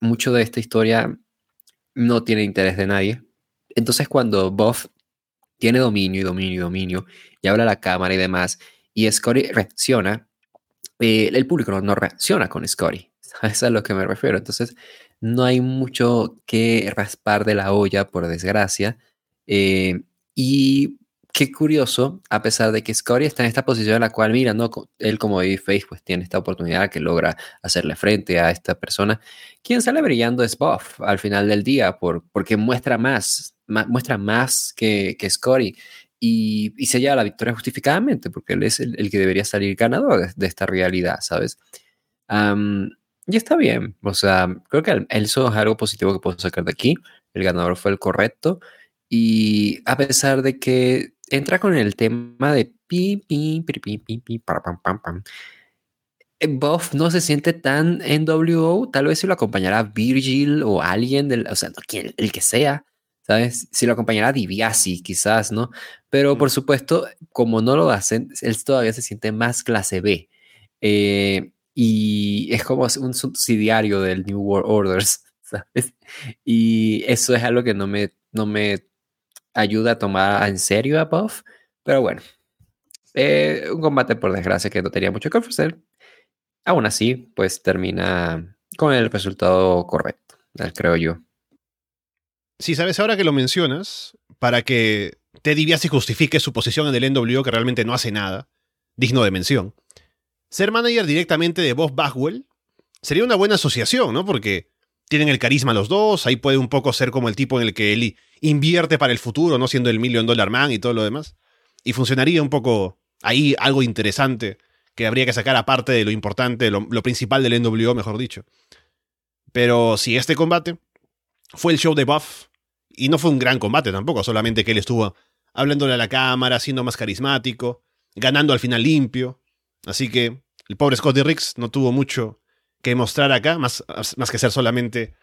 mucho de esta historia no tiene interés de nadie. Entonces cuando Buff tiene dominio y dominio y dominio y habla a la cámara y demás, y Scotty reacciona, eh, el público no reacciona con Scotty. A eso es a lo que me refiero. Entonces, no hay mucho que raspar de la olla, por desgracia. Eh, y qué curioso, a pesar de que Scotty está en esta posición en la cual, mira, no, él como Face pues tiene esta oportunidad que logra hacerle frente a esta persona. Quien sale brillando es Buff al final del día, por, porque muestra más, muestra más que, que Scotty. Y, y, se lleva la victoria justificadamente, porque él es el, que debería salir ganador de, esta realidad, ¿sabes? Y está bien, o sea, creo que eso es algo positivo que puedo sacar de aquí. El ganador fue el correcto. Y a pesar de que entra con el tema de pi, pi, pi, pi, pi, pi, pam, pam, pam. Buff no se siente tan NWO, tal vez si lo acompañara Virgil o alguien, del, o sea, quien, el que sea, ¿sabes? Si lo acompañara DiBiase, quizás, ¿no? Pero por supuesto, como no lo hacen, él todavía se siente más clase B. Eh, y es como un subsidiario del New World Orders, <laughs> ¿sabes? Y eso es algo que no me, no me ayuda a tomar en serio a Buff, pero bueno, eh, un combate por desgracia que no tenía mucho que ofrecer. Aún así, pues termina con el resultado correcto, creo yo. Sí, sabes, ahora que lo mencionas, para que Teddy Biasi justifique su posición en el NWO, que realmente no hace nada, digno de mención ser manager directamente de Bob Bagwell sería una buena asociación, ¿no? Porque tienen el carisma los dos, ahí puede un poco ser como el tipo en el que él invierte para el futuro, ¿no? Siendo el Million Dollar Man y todo lo demás. Y funcionaría un poco ahí algo interesante que habría que sacar aparte de lo importante, lo, principal del NWO, mejor dicho. Pero si este combate fue el show de Buff, y no fue un gran combate tampoco, solamente que él estuvo hablándole a la cámara, siendo más carismático, ganando al final limpio. Así que el pobre Scotty Riggs no tuvo mucho que mostrar acá, más, más que ser solamente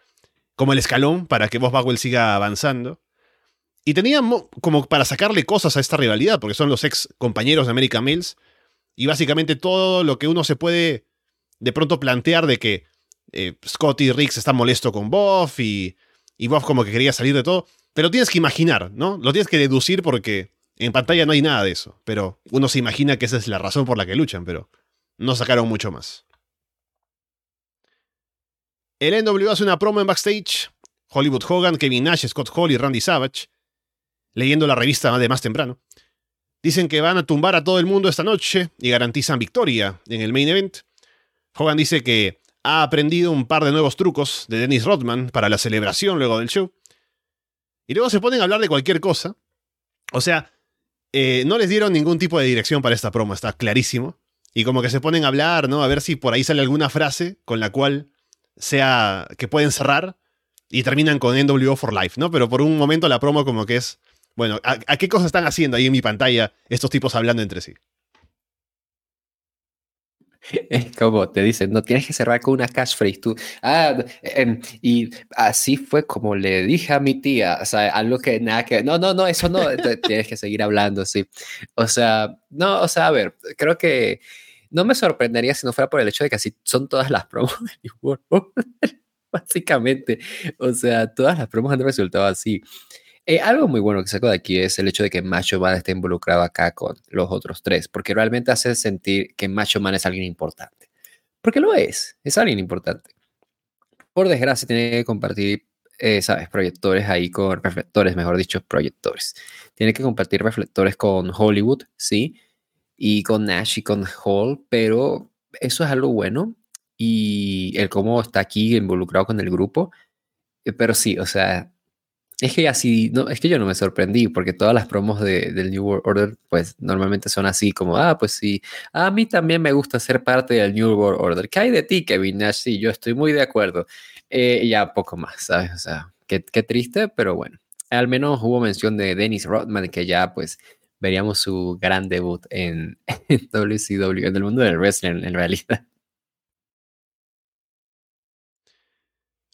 como el escalón para que Bob Bagwell siga avanzando. Y tenía como para sacarle cosas a esta rivalidad, porque son los ex compañeros de American Mills. Y básicamente todo lo que uno se puede de pronto plantear de que eh, Scotty Riggs está molesto con Bob y, y Bob como que quería salir de todo. Pero tienes que imaginar, ¿no? Lo tienes que deducir porque en pantalla no hay nada de eso. Pero uno se imagina que esa es la razón por la que luchan, pero no sacaron mucho más. El NW hace una promo en backstage. Hollywood Hogan, Kevin Nash, Scott Hall y Randy Savage, leyendo la revista de más temprano, dicen que van a tumbar a todo el mundo esta noche y garantizan victoria en el main event. Hogan dice que ha aprendido un par de nuevos trucos de Dennis Rodman para la celebración luego del show. Y luego se ponen a hablar de cualquier cosa. O sea, eh, no les dieron ningún tipo de dirección para esta promo, está clarísimo. Y como que se ponen a hablar, ¿no? A ver si por ahí sale alguna frase con la cual sea que pueden cerrar y terminan con NWO for Life, ¿no? Pero por un momento la promo como que es, bueno, ¿a, qué cosas están haciendo ahí en mi pantalla estos tipos hablando entre sí? <laughs> Es como te dicen, no tienes que cerrar con una catchphrase. Tú, ah, em, y así fue como le dije a mi tía, o sea, algo que nada que, no, no, no, eso no, tienes que seguir hablando, sí. O sea, no, o sea, a ver, creo que no me sorprendería si no fuera por el hecho de que así son todas las promos <laughs> de Básicamente, o sea, todas las promos han resultado así. Eh, algo muy bueno que saco de aquí es el hecho de que Macho Man esté involucrado acá con los otros tres, porque realmente hace sentir que Macho Man es alguien importante. Porque lo es, es alguien importante. Por desgracia, tiene que compartir, eh, ¿sabes? Proyectores ahí con reflectores, mejor dicho, proyectores. Tiene que compartir reflectores con Hollywood, sí, y con Nash y con Hall, pero eso es algo bueno y el cómo está aquí involucrado con el grupo. Eh, pero sí, o sea, es que así, no, es que yo no me sorprendí porque todas las promos de, del New World Order, pues normalmente son así como, ah, pues sí, a mí también me gusta ser parte del New World Order. ¿Qué hay de ti, Kevin Nash? Sí, yo estoy muy de acuerdo. Eh, ya poco más, ¿sabes? O sea, qué, qué triste, pero bueno. Al menos hubo mención de Dennis Rodman, que ya pues veríamos su gran debut en, <laughs> WCW, en el mundo del wrestling en realidad.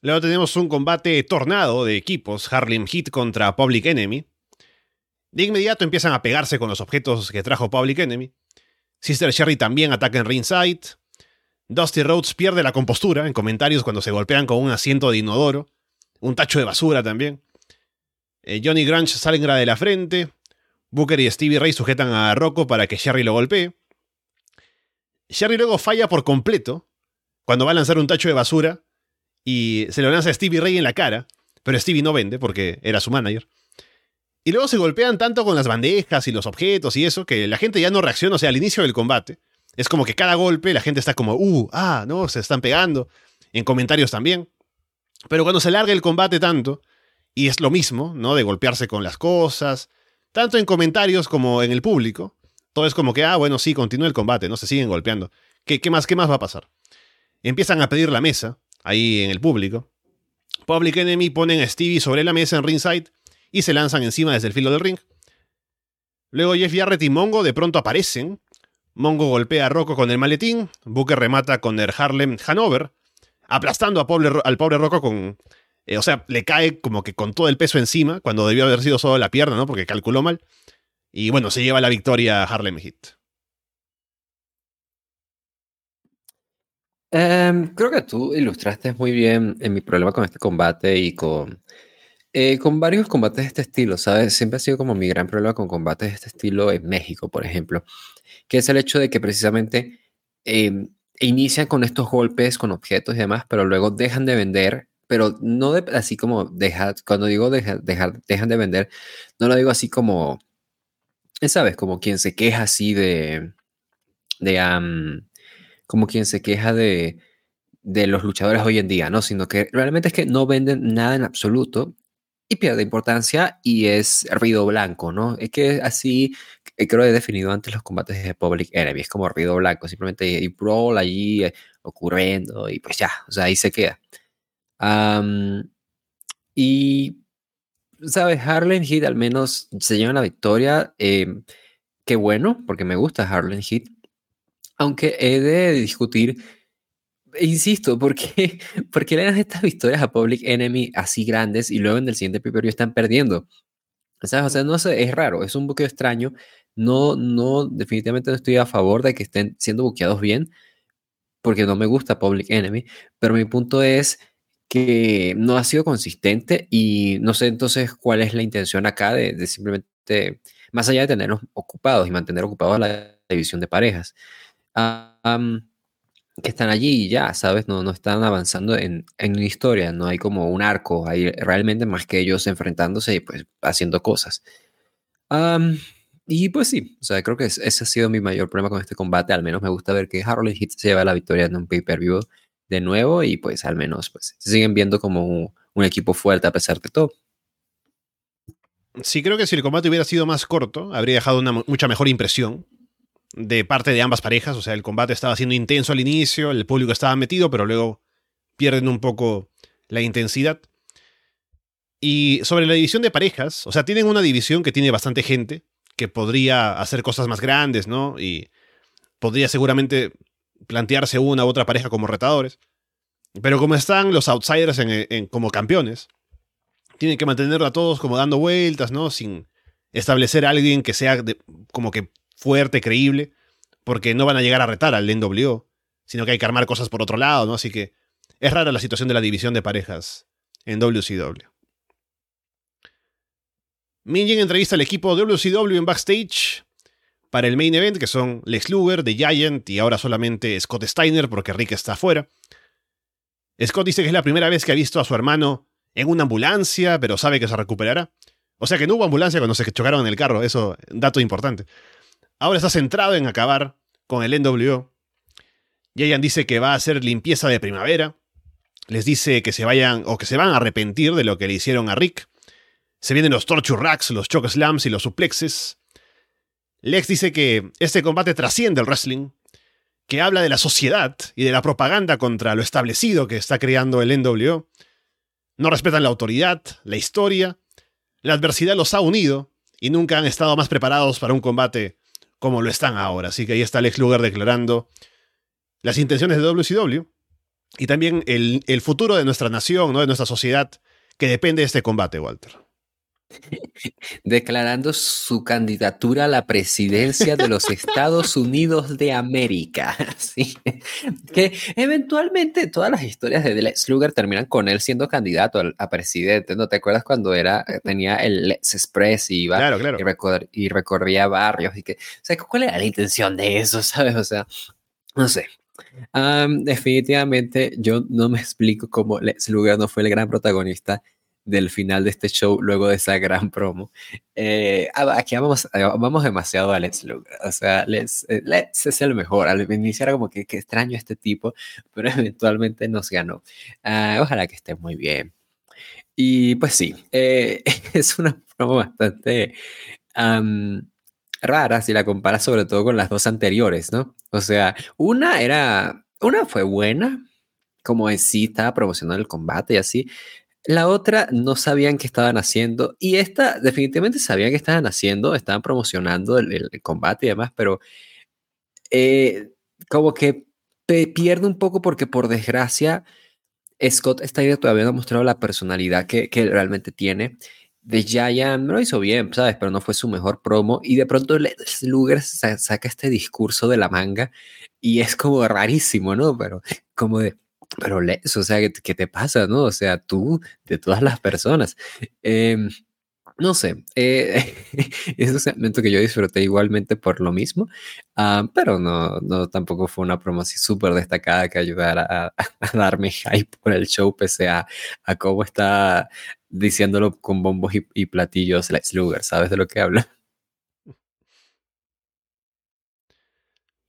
Luego tenemos un combate tornado de equipos, Harlem Heat contra Public Enemy. De inmediato empiezan a pegarse con los objetos que trajo Public Enemy. Sister Sherry también ataca en ringside. Dusty Rhodes pierde la compostura en comentarios cuando se golpean con un asiento de inodoro. Un tacho de basura también. Eh, Johnny Grunge sangra de la frente. Booker y Stevie Ray sujetan a Rocco para que Sherry lo golpee. Sherry luego falla por completo cuando va a lanzar un tacho de basura y se lo lanza a Stevie Ray en la cara, pero Stevie no vende porque era su manager. Y luego se golpean tanto con las bandejas y los objetos y eso que la gente ya no reacciona, o sea, al inicio del combate. Es como que cada golpe la gente está como, uh, ah, no, se están pegando. En comentarios también. Pero cuando se larga el combate tanto, y es lo mismo, ¿no? De golpearse con las cosas, tanto en comentarios como en el público. Todo es como que, ah, bueno, sí, continúa el combate, no se siguen golpeando. ¿Qué, qué más, qué más va a pasar? Empiezan a pedir la mesa, ahí en el público. Public Enemy ponen a Stevie sobre la mesa en ringside y se lanzan encima desde el filo del ring. Luego Jeff Jarrett y Mongo de pronto aparecen. Mongo golpea a Rocco con el maletín, Booker remata con el Harlem Hanover, aplastando al pobre Rocco con eh, o sea, le cae como que con todo el peso encima, cuando debió haber sido solo la pierna, ¿no? Porque calculó mal. Y bueno, se lleva la victoria Harlem Heat. Em, creo que tú ilustraste muy bien en mi problema con este combate y con, eh, con varios combates de este estilo, ¿sabes? Siempre ha sido como mi gran problema con combates de este estilo en México, por ejemplo, que es el hecho de que precisamente em, inician con estos golpes, con objetos y demás, pero luego dejan de vender pero no de, así como dejar, cuando digo dejar, dejan de vender, no lo digo así como, ¿sabes? Como quien se queja así de, de como quien se queja de, de los luchadores hoy en día, ¿no? Sino que realmente es que no venden nada en absoluto y pierde importancia y es ruido blanco, ¿no? Es que así eh, creo que he definido antes los combates de Public Enemy, es como ruido blanco, simplemente hay brawl allí eh, ocurriendo y pues ya, o sea, ahí se queda y, ¿sabes? Harlem Heat al menos se lleva la victoria. Em, qué bueno, porque me gusta Harlem Heat. Aunque he de discutir, insisto, ¿por qué, <laughs> porque le dan estas victorias a Public Enemy así grandes y luego en el siguiente pay están perdiendo? ¿Sabes? O sea, no sé, es raro, es un buqueo extraño. No, no, definitivamente no estoy a favor de que estén siendo buqueados bien, porque no me gusta Public Enemy, pero mi punto es que no ha sido consistente y no sé entonces cuál es la intención acá de, simplemente, más allá de tenernos ocupados y mantener ocupados la división de parejas, que están allí y ya, ¿sabes? No, no están avanzando en, en una historia, no hay como un arco, hay realmente más que ellos enfrentándose y pues haciendo cosas. y pues sí, o sea, creo que ese ha sido mi mayor problema con este combate, al menos me gusta ver que Harold Hit se lleva la victoria en un pay-per-view de nuevo y pues al menos pues se siguen viendo como un, equipo fuerte a pesar de todo. Sí, creo que si el combate hubiera sido más corto, habría dejado una mucha mejor impresión de parte de ambas parejas. O sea, el combate estaba siendo intenso al inicio, el público estaba metido, pero luego pierden un poco la intensidad. Y sobre la división de parejas, o sea, tienen una división que tiene bastante gente, que podría hacer cosas más grandes, ¿no? Y podría seguramente plantearse una u otra pareja como retadores. Pero como están los outsiders en, como campeones, tienen que mantenerlo a todos como dando vueltas, ¿no? Sin establecer a alguien que sea como que fuerte, creíble, porque no van a llegar a retar al NWO, sino que hay que armar cosas por otro lado, ¿no? Así que es rara la situación de la división de parejas en WCW. Minjin entrevista al equipo WCW en backstage para el main event, que son Lex Luger, The Giant y ahora solamente Scott Steiner porque Rick está afuera. Scott dice que es la primera vez que ha visto a su hermano en una ambulancia, pero sabe que se recuperará. O sea que no hubo ambulancia cuando se chocaron en el carro, eso, dato importante. Ahora está centrado en acabar con el NWO. Giant dice que va a hacer limpieza de primavera. Les dice que se vayan o que se van a arrepentir de lo que le hicieron a Rick. Se vienen los torture racks, los choke slams y los suplexes. Lex dice que este combate trasciende el wrestling, que habla de la sociedad y de la propaganda contra lo establecido que está creando el NWO. No respetan la autoridad, la historia. La adversidad los ha unido y nunca han estado más preparados para un combate como lo están ahora. Así que ahí está Lex Luger declarando las intenciones de WCW y también el, el futuro de nuestra nación, ¿no? de nuestra sociedad, que depende de este combate, Walter. Declarando su candidatura a la presidencia de los Estados Unidos de América. <laughs> ¿sí? Que eventualmente todas las historias de Lex Luger terminan con él siendo candidato a, presidente. ¿No te acuerdas cuando era, tenía el Lex Express y iba Y, recorría barrios? Y que, o sea, ¿cuál era la intención de eso? <laughs> ¿Sabes? O sea, no sé. definitivamente yo no me explico cómo Lex Luger no fue el gran protagonista del final de este show luego de esa gran promo. Eh, ah, aquí vamos, eh, vamos demasiado a Let's Look. O sea, Let's, eh, Let's es el mejor. Al iniciar como que, que, extraño este tipo, <laughs> pero eventualmente nos ganó. Ah, ojalá que esté muy bien. Y pues sí, <laughs> es una promo bastante rara si la comparas sobre todo con las dos anteriores, ¿no? O sea, una era, una fue buena, como en sí estaba promocionando el combate y así, la otra no sabían qué estaban haciendo. Y esta definitivamente sabían qué estaban haciendo, estaban promocionando el, combate y demás, pero eh, como que pierde un poco porque por desgracia Scott idea todavía no ha mostrado la personalidad que, realmente tiene. De Giant lo hizo bien, ¿sabes? Pero no fue su mejor promo. Y de pronto Luger saca este discurso de la manga y es como rarísimo, ¿no? Pero como de, pero o sea, ¿qué, te pasa, no? O sea, tú, de todas las personas. Em, no sé, eh, <laughs> es un segmento que yo disfruté igualmente por lo mismo, ah, pero no, no tampoco fue una promoción súper destacada que ayudara <laughs> a, darme hype por el show, pese a, a cómo está diciéndolo con bombos y, platillos Lex ¿sabes de lo que habla?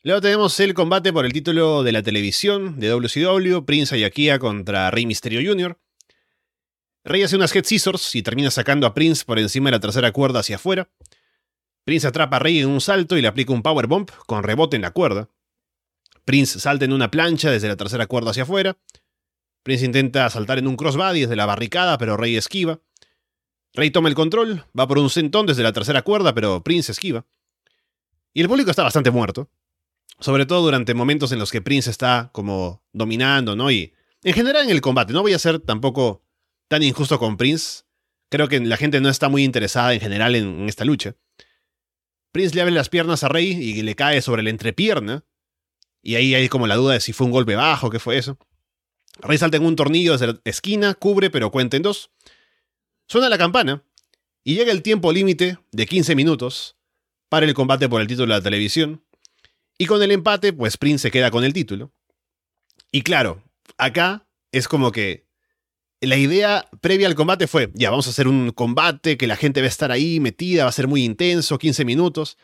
Luego tenemos el combate por el título de la televisión de WCW, Prince Ayakia contra Rey Mysterio Jr. Rey hace unas head scissors y termina sacando a Prince por encima de la tercera cuerda hacia afuera. Prince atrapa a Rey en un salto y le aplica un power bump con rebote en la cuerda. Prince salta en una plancha desde la tercera cuerda hacia afuera. Prince intenta saltar en un crossbody desde la barricada, pero Rey esquiva. Rey toma el control, va por un centón desde la tercera cuerda, pero Prince esquiva. Y el público está bastante muerto. Sobre todo durante momentos en los que Prince está como dominando, ¿no? Y en general en el combate. No voy a ser tampoco tan injusto con Prince. Creo que la gente no está muy interesada en general en, esta lucha. Prince le abre las piernas a Rey y le cae sobre la entrepierna. Y ahí hay como la duda de si fue un golpe bajo, qué fue eso. Rey salta en un tornillo desde la esquina, cubre, pero cuenta en dos. Suena la campana y llega el tiempo límite de 15 minutos para el combate por el título de la televisión. Y con el empate, pues Prince se queda con el título. Y claro, acá es como que la idea previa al combate fue, ya, vamos a hacer un combate que la gente va a estar ahí metida, va a ser muy intenso, 15 minutos.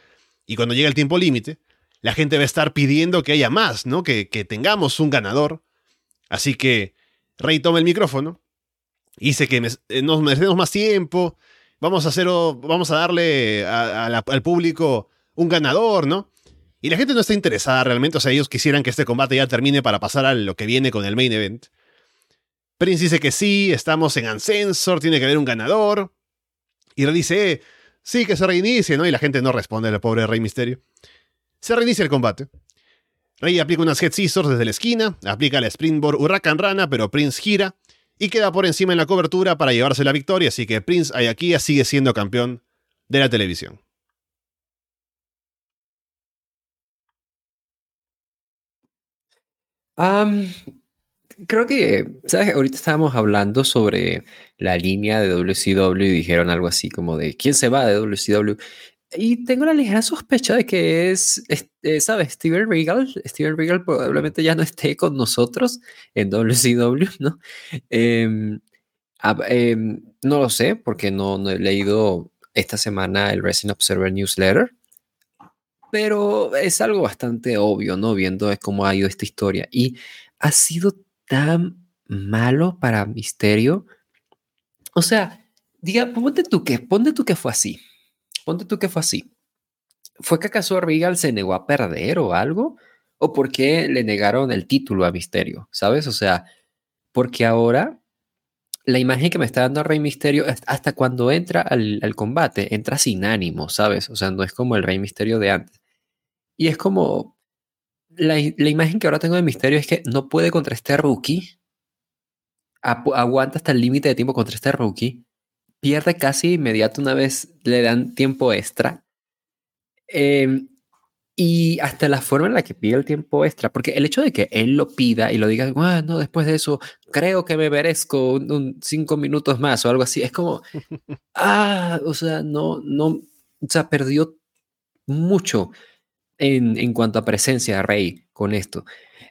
Y cuando llega el tiempo límite, la gente va a estar pidiendo que haya más, ¿no? Que, tengamos un ganador. Así que Rey toma el micrófono dice que eh, nos merecemos más tiempo, vamos a, hacer, vamos a darle al público un ganador, ¿no? Y la gente no está interesada realmente, o sea, ellos quisieran que este combate ya termine para pasar a lo que viene con el main event. Prince dice que sí, estamos en Ancensor, tiene que haber un ganador. Y Rey dice, eh, sí, que se reinicie, ¿no? Y la gente no responde al pobre Rey Misterio. Se reinicia el combate. Rey aplica unas Head Scissors desde la esquina, aplica la Springboard Huracán Rana, pero Prince gira y queda por encima en la cobertura para llevarse la victoria, así que Prince Ayakia sigue siendo campeón de la televisión. Creo que, ¿sabes? Ahorita estábamos hablando sobre la línea de WCW y dijeron algo así como de ¿quién se va de WCW? Y tengo la ligera sospecha de que es, eh, ¿sabes? Steven Regal. Steven Regal probablemente ya no esté con nosotros en WCW, ¿no? Em, em, no lo sé porque no, no, he leído esta semana el Wrestling Observer Newsletter. Pero es algo bastante obvio, ¿no? Viendo cómo ha ido esta historia. Y ha sido tan malo para Misterio. O sea, diga, ponte tú que, ponte tú que fue así Ponte tú que fue así. ¿Fue que acaso Regal se negó a perder o algo? ¿O por qué le negaron el título a Misterio? ¿Sabes? O sea, porque ahora la imagen que me está dando Rey Misterio, hasta cuando entra al, combate, entra sin ánimo, ¿sabes? O sea, no es como el Rey Misterio de antes. Y es como, la, imagen que ahora tengo de Misterio es que no puede contra este rookie, aguanta hasta el límite de tiempo contra este rookie, pierde casi inmediato una vez le dan tiempo extra. Em, y hasta la forma en la que pide el tiempo extra, porque el hecho de que él lo pida y lo diga, bueno, después de eso, creo que me merezco un, cinco minutos más o algo así, es como, <laughs> ah, o sea, no, no, o sea, perdió mucho en, en cuanto a presencia de Rey con esto.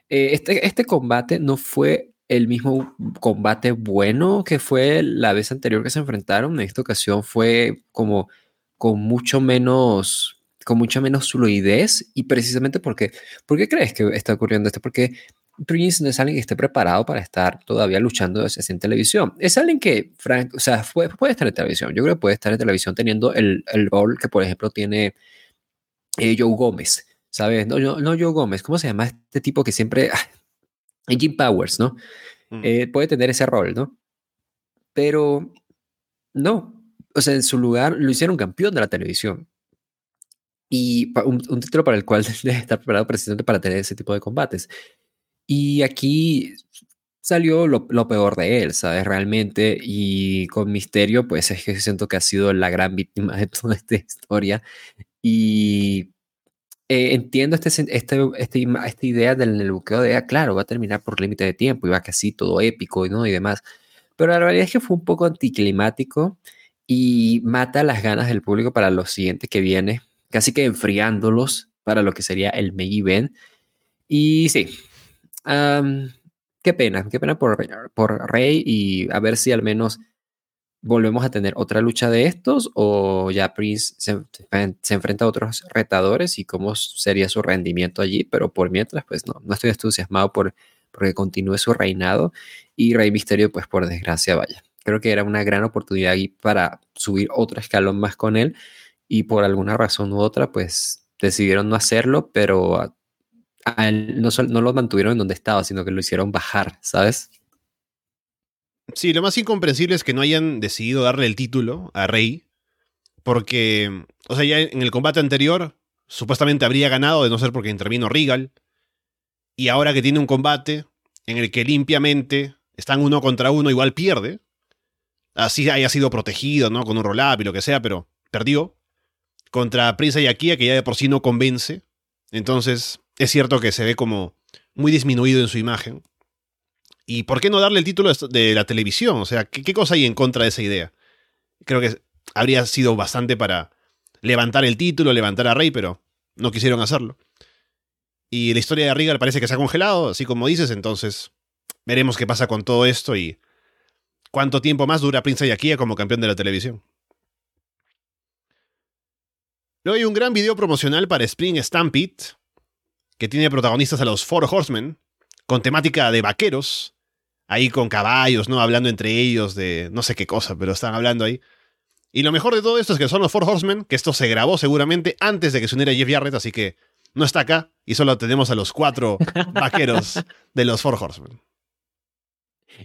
Eh, este, este combate no fue el mismo combate bueno que fue la vez anterior que se enfrentaron. En esta ocasión fue como con mucho menos, con mucha menos fluidez y precisamente porque, ¿por qué crees que está ocurriendo esto? Porque Prince no es alguien que esté preparado para estar todavía luchando en televisión. Es alguien que, Frank, o sea, puede, estar en televisión. Yo creo que puede estar en televisión teniendo el, el rol que, por ejemplo, tiene eh, Joe Gómez. ¿Sabes? No, no, no Joe Gómez. ¿Cómo se llama este tipo que siempre... Ah, <laughs> Jim Powers, ¿no? Mm. Eh, puede tener ese rol, ¿no? Pero no. O sea, en su lugar lo hicieron campeón de la televisión. Y un, título para el cual <laughs> debe estar preparado precisamente para tener ese tipo de combates. Y aquí salió lo, lo, peor de él, ¿sabes? Realmente. Y con Misterio, pues es que siento que ha sido la gran víctima de <laughs> toda esta historia. Y eh, entiendo este, este, este, esta idea del buqueo de, ah, claro, va a terminar por límite de tiempo y va casi todo épico ¿no? y demás. Pero la realidad es que fue un poco anticlimático y mata las ganas del público para lo siguiente que viene, casi que enfriándolos para lo que sería el main event. Y sí, qué pena, qué pena por, por Rey y a ver si al menos volvemos a tener otra lucha de estos o ya Prince se, enfrenta a otros retadores y cómo sería su rendimiento allí, pero por mientras pues no, no estoy entusiasmado por porque continúe su reinado y Rey Misterio pues por desgracia vaya. Creo que era una gran oportunidad para subir otro escalón más con él y por alguna razón u otra pues decidieron no hacerlo, pero no, no lo mantuvieron en donde estaba, sino que lo hicieron bajar, ¿sabes? Sí, lo más incomprensible es que no hayan decidido darle el título a Rey, porque, o sea, ya en el combate anterior, supuestamente habría ganado de no ser porque intervino Regal. Y ahora que tiene un combate en el que limpiamente están uno contra uno, igual pierde. Así haya sido protegido, ¿no? Con un roll-up y lo que sea, pero perdió. Contra Prince Yakia, que ya de por sí no convence. Entonces, es cierto que se ve como muy disminuido en su imagen. ¿Y por qué no darle el título de la televisión? O sea, ¿qué, cosa hay en contra de esa idea? Creo que habría sido bastante para levantar el título, levantar a Rey, pero no quisieron hacerlo. Y la historia de Regal parece que se ha congelado, así como dices, entonces veremos qué pasa con todo esto y cuánto tiempo más dura Prince Yakia como campeón de la televisión. Luego hay un gran video promocional para Spring Stampede, que tiene protagonistas a los Four Horsemen, con temática de vaqueros, ahí con caballos, ¿no? Hablando entre ellos de no sé qué cosa, pero están hablando ahí. Y lo mejor de todo esto es que son los Four Horsemen, que esto se grabó seguramente antes de que se uniera Jeff Jarrett, así que no está acá y solo tenemos a los cuatro <laughs> vaqueros de los Four Horsemen.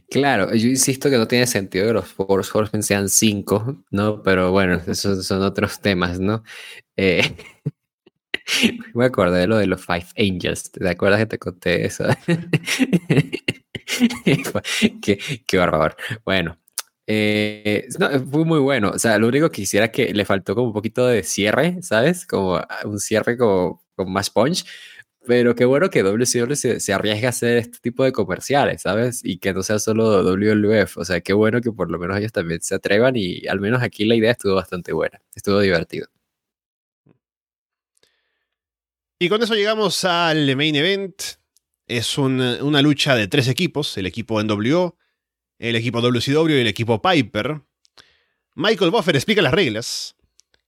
Claro, yo insisto que no tiene sentido que los Four Horsemen sean cinco, ¿no? Pero bueno, esos son otros temas, ¿no? Eh, <laughs> me acuerdo de lo de los Five Angels, ¿te acuerdas que te conté eso? <laughs> <laughs> qué, qué bárbaro. Bueno, eh, fue muy bueno. O sea, lo único que quisiera que le faltó como un poquito de cierre, ¿sabes? Como ah, un cierre como, con más punch. Pero qué bueno que WCW se, se, arriesga a hacer este tipo de comerciales, ¿sabes? Y que no sea solo WWF. O sea, qué bueno que por lo menos ellos también se atrevan y al menos aquí la idea estuvo bastante buena. Estuvo divertido. Y con eso llegamos al main event. Es una lucha de tres equipos, el equipo NWO, el equipo WCW y el equipo Piper. Michael Buffer explica las reglas,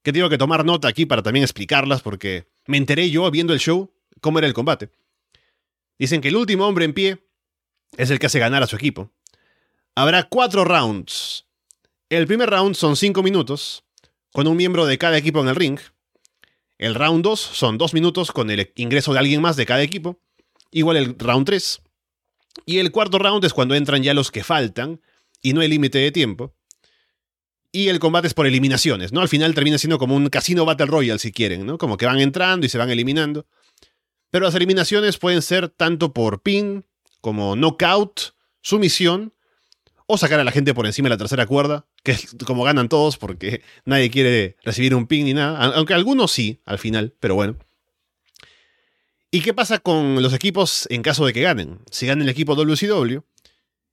que tengo que tomar nota aquí para también explicarlas porque me enteré yo viendo el show cómo era el combate. Dicen que el último hombre en pie es el que hace ganar a su equipo. Habrá cuatro rounds. El primer round son cinco minutos, con un miembro de cada equipo en el ring. El round 2 son dos minutos con el ingreso de alguien más de cada equipo. Igual el round 3. Y el cuarto round es cuando entran ya los que faltan y no hay límite de tiempo. Y el combate es por eliminaciones, ¿no? Al final termina siendo como un casino Battle Royale, si quieren, ¿no? Como que van entrando y se van eliminando. Pero las eliminaciones pueden ser tanto por pin, como knockout, sumisión, o sacar a la gente por encima de la tercera cuerda, que es como ganan todos porque nadie quiere recibir un pin ni nada. Aunque algunos sí, al final, pero bueno. ¿Y qué pasa con los equipos en caso de que ganen? Si gana el equipo WCW,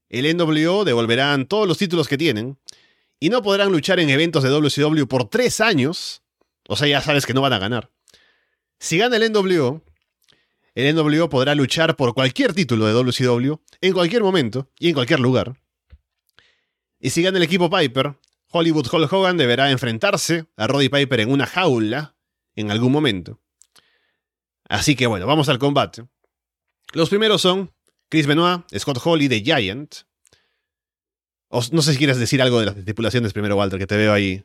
el NWO devolverán todos los títulos que tienen y no podrán luchar en eventos de WCW por tres años. O sea, ya sabes que no van a ganar. Si gana el NWO, el NWO podrá luchar por cualquier título de WCW en cualquier momento y en cualquier lugar. Y si gana el equipo Piper, Hollywood Hulk Hogan deberá enfrentarse a Roddy Piper en una jaula en algún momento. Así que bueno, vamos al combate. Los primeros son Chris Benoit, Scott Hall y The Giant. no sé si quieres decir algo de las estipulaciones primero, Walter, que te veo ahí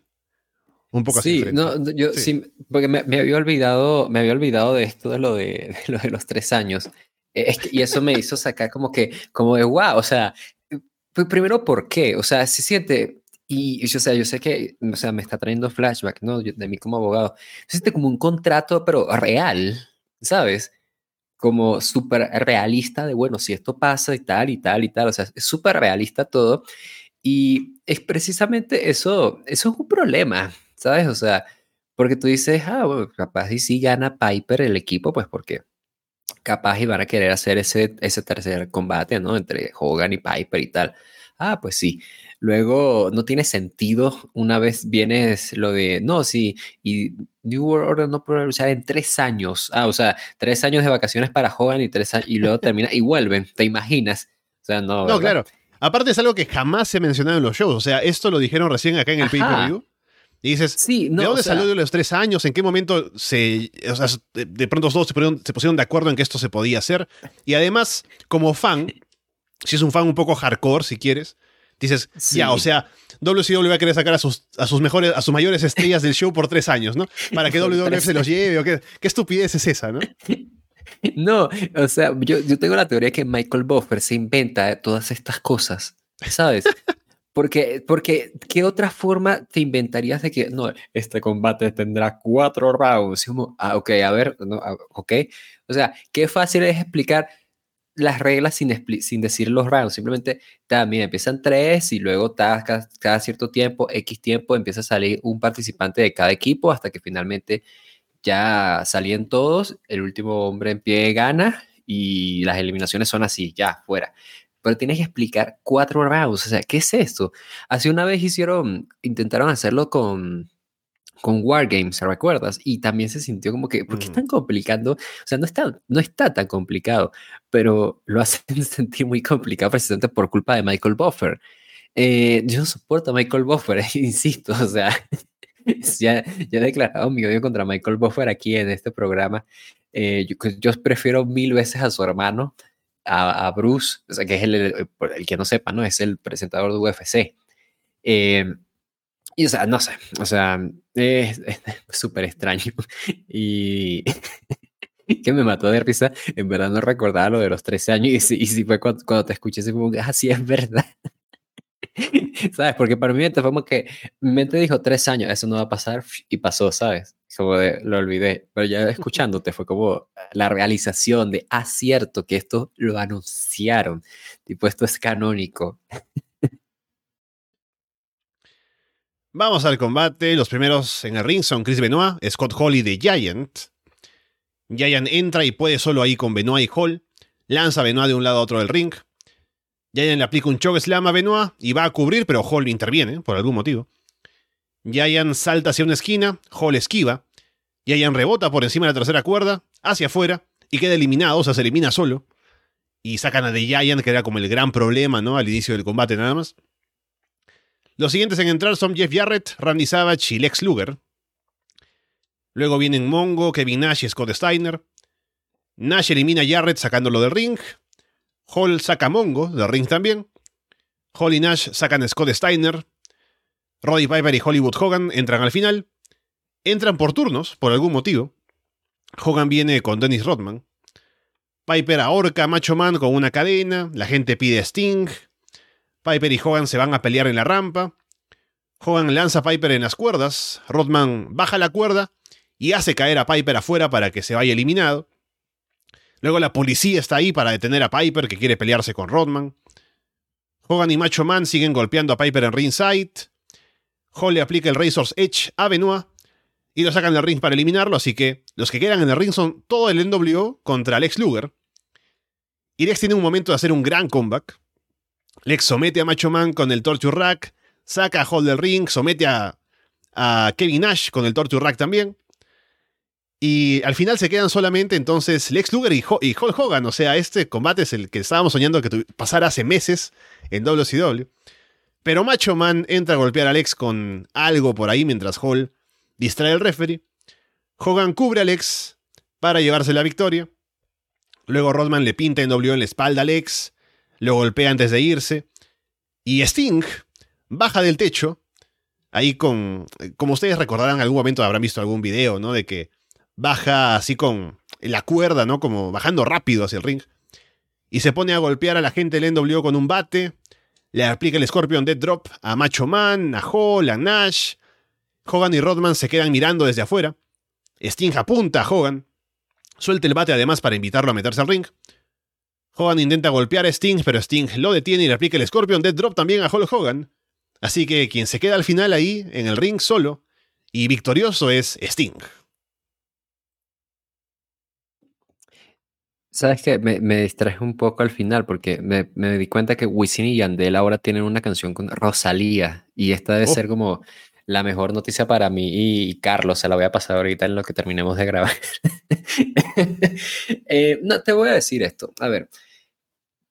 un poco así. No, yo sí, porque me, había olvidado, me había olvidado de esto de lo de, lo de los tres años. E, y eso me hizo sacar como que, como de wow, o sea, primero, ¿por qué? O sea, se siente, y, yo, o sea, yo sé que, o sea, me está trayendo flashback, ¿no? de mí como abogado. Se siente como un contrato, pero real, ¿sabes? Como súper realista de, bueno, si esto pasa y tal y tal y tal, o sea, es súper realista todo. Y es precisamente eso, eso es un problema, ¿sabes? O sea, porque tú dices, ah, capaz y si gana Piper el equipo, pues porque capaz y van a querer hacer ese, ese tercer combate, ¿no? Entre Hogan y Piper y tal. Ah, pues sí. Luego no tiene sentido una vez vienes lo de, no, sí, y New World Order no puede luchar en tres años. Ah, o sea, tres años de vacaciones para Hogan y, tres y luego termina y vuelven, ¿te imaginas? O sea, no. No, claro. Aparte es algo que jamás se ha mencionado en los shows. O sea, esto lo dijeron recién acá en el pay-per-view. Y dices, sí, ¿de dónde salió de los tres años? ¿En qué momento se, o sea, de, pronto todos se pusieron, se pusieron de acuerdo en que esto se podía hacer? Y además, como fan, si es un fan un poco hardcore, si quieres, Dices, ya, o sea, WCW va a querer sacar a sus, a sus mejores, a sus mayores estrellas del show por tres años, ¿no? Para que <laughs> WWF se los lleve, o qué, qué estupidez es esa, ¿no? <laughs> No, o sea, yo, yo tengo la teoría que Michael Buffer se inventa todas estas cosas, ¿sabes? <laughs> Porque, porque, ¿qué otra forma te inventarías de que, no, este combate tendrá cuatro rounds? Como, ah, ok, a ver, no, ah, ok. O sea, qué fácil es explicar las reglas sin, sin decir los rounds. Simplemente también empiezan tres y luego cada, cada, cierto tiempo, X tiempo, empieza a salir un participante de cada equipo hasta que finalmente ya salían todos. El último hombre en pie gana y las eliminaciones son así, ya, fuera pero tienes que explicar cuatro rounds. O sea, ¿qué es esto? Hace una vez hicieron, intentaron hacerlo con, con Wargames, ¿recuerdas? Y también se sintió como que, ¿por qué están complicando? O sea, no está, no está tan complicado, pero lo <laughs> hacen sentir muy complicado precisamente por culpa de Michael Buffer. Eh, yo no soporto a Michael Buffer, <laughs> insisto, o sea, <laughs> ya, ya, he declarado mi odio contra Michael Buffer aquí en este programa. Eh, yo, yo, prefiero mil veces a su hermano a, Bruce, o sea, que es el, el, que no sepa, ¿no? Es el presentador de UFC. Eh, y, o sea, no sé, o sea, es <laughs> súper extraño. Y <laughs> que me mató de risa, en verdad no recordaba lo de los 13 años. Y si, y fue cuando, te escuché, como así ah, es verdad. <laughs> ¿Sabes? Porque para mente fue como que mi mente dijo tres años, eso no va a pasar y pasó, ¿sabes? Como de, lo olvidé. Pero ya escuchándote fue como la realización de, ah, cierto, que esto lo anunciaron. Tipo, esto es canónico. Vamos al combate. Los primeros en el ring son Chris Benoit, Scott Hall y The Giant. Giant entra y puede solo ahí con Benoit y Hall. Lanza a Benoit de un lado a otro del ring. Giant le aplica un choke slam a Benoit y va a cubrir, pero Hall interviene por algún motivo. Giant salta hacia una esquina, Hall esquiva. Giant rebota por encima de la tercera cuerda, hacia afuera, y queda eliminado, o sea, se elimina solo. Y sacan a The Giant, que era como el gran problema, ¿no? Al inicio del combate nada más. Los siguientes en entrar son Jeff Jarrett, Randy Savage y Lex Luger. Luego vienen Mongo, Kevin Nash y Scott Steiner. Nash elimina a Jarrett sacándolo del ring. Hall saca Mongo de ring también. Hall y Nash sacan a Scott Steiner. Roddy Piper y Hollywood Hogan entran al final. Entran por turnos, por algún motivo. Hogan viene con Dennis Rodman. Piper ahorca a Macho Man con una cadena. La gente pide Sting. Piper y Hogan se van a pelear en la rampa. Hogan lanza a Piper en las cuerdas. Rodman baja la cuerda y hace caer a Piper afuera para que se vaya eliminado. Luego la policía está ahí para detener a Piper, que quiere pelearse con Rodman. Hogan y Macho Man siguen golpeando a Piper en ringside. Hall le aplica el Razor's Edge a Benoit y lo sacan del ring para eliminarlo, así que los que quedan en el ring son todo el NWO contra Lex Luger. Y Lex tiene un momento de hacer un gran comeback. Lex somete a Macho Man con el Torture Rack, saca a Hall del ring, somete a, a Kevin Nash con el Torture Rack también. Y al final se quedan solamente entonces Lex Luger y, Hulk Hogan. O sea, este combate es el que estábamos soñando que pasara hace meses en WCW. Pero Macho Man entra a golpear a Lex con algo por ahí mientras Hall distrae al referee. Hogan cubre a Lex para llevarse la victoria. Luego Rodman le pinta en W en la espalda a Lex. Lo golpea antes de irse. Y Sting baja del techo. Ahí con. Como ustedes recordarán, en algún momento habrán visto algún video, ¿no? De que baja así con la cuerda, ¿no? Como bajando rápido hacia el ring. Y se pone a golpear a la gente del NWO con un bate. Le aplica el Scorpion Dead Drop a Macho Man, a Hall, a Nash. Hogan y Rodman se quedan mirando desde afuera. Sting apunta a Hogan. Suelta el bate además para invitarlo a meterse al ring. Hogan intenta golpear a Sting, pero Sting lo detiene y le aplica el Scorpion Dead Drop también a Hulk Hogan. Así que quien se queda al final ahí, en el ring solo, y victorioso es Sting. Sabes que me, me distraje un poco al final porque me, me, di cuenta que Wisin y Yandel ahora tienen una canción con Rosalía y esta debe oh. ser como la mejor noticia para mí y, Carlos, se la voy a pasar ahorita en lo que terminemos de grabar. <laughs> Eh, no, te voy a decir esto. A ver,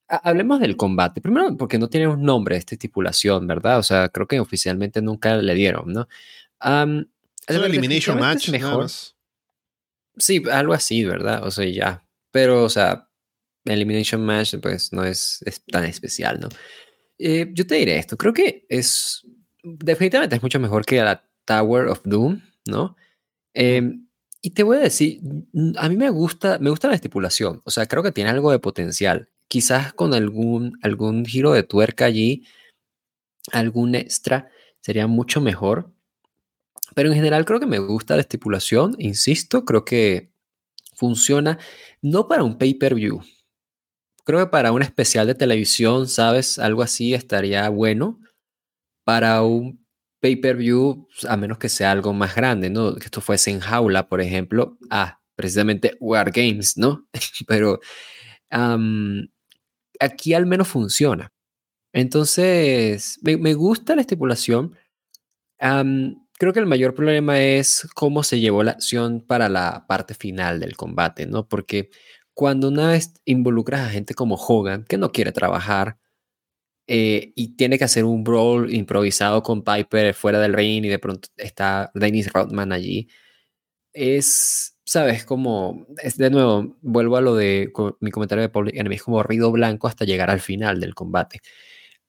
hablemos del combate. Primero, porque no tiene un nombre esta estipulación, ¿verdad? O sea, creo que oficialmente nunca le dieron, ¿no? Um, es un elimination match. Mejor. Sí, algo así, ¿verdad? O sea, ya pero, o sea, Elimination Match, pues no es, tan especial, ¿no? Eh, yo te diré esto, creo que es, definitivamente es mucho mejor que la Tower of Doom, ¿no? Em, y te voy a decir, a mí me gusta, me gusta la estipulación, o sea, creo que tiene algo de potencial. Quizás con algún, algún giro de tuerca allí, algún extra sería mucho mejor. Pero en general creo que me gusta la estipulación, insisto, creo que funciona no para un pay-per-view. Creo que para un especial de televisión, ¿sabes? Algo así estaría bueno. Para un pay-per-view, a menos que sea algo más grande, ¿no? Que esto fuese en jaula, por ejemplo. Ah, precisamente War Games, ¿no? <laughs> Pero aquí al menos funciona. Entonces, me, gusta la estipulación. creo que el mayor problema es cómo se llevó la acción para la parte final del combate, ¿no? Porque cuando una vez involucras a gente como Hogan, que no quiere trabajar, eh, y tiene que hacer un brawl improvisado con Piper fuera del ring y de pronto está Dennis Rodman allí, es, sabes, como, es de nuevo, vuelvo a lo de mi comentario de Public Enemy, es como ruido blanco hasta llegar al final del combate.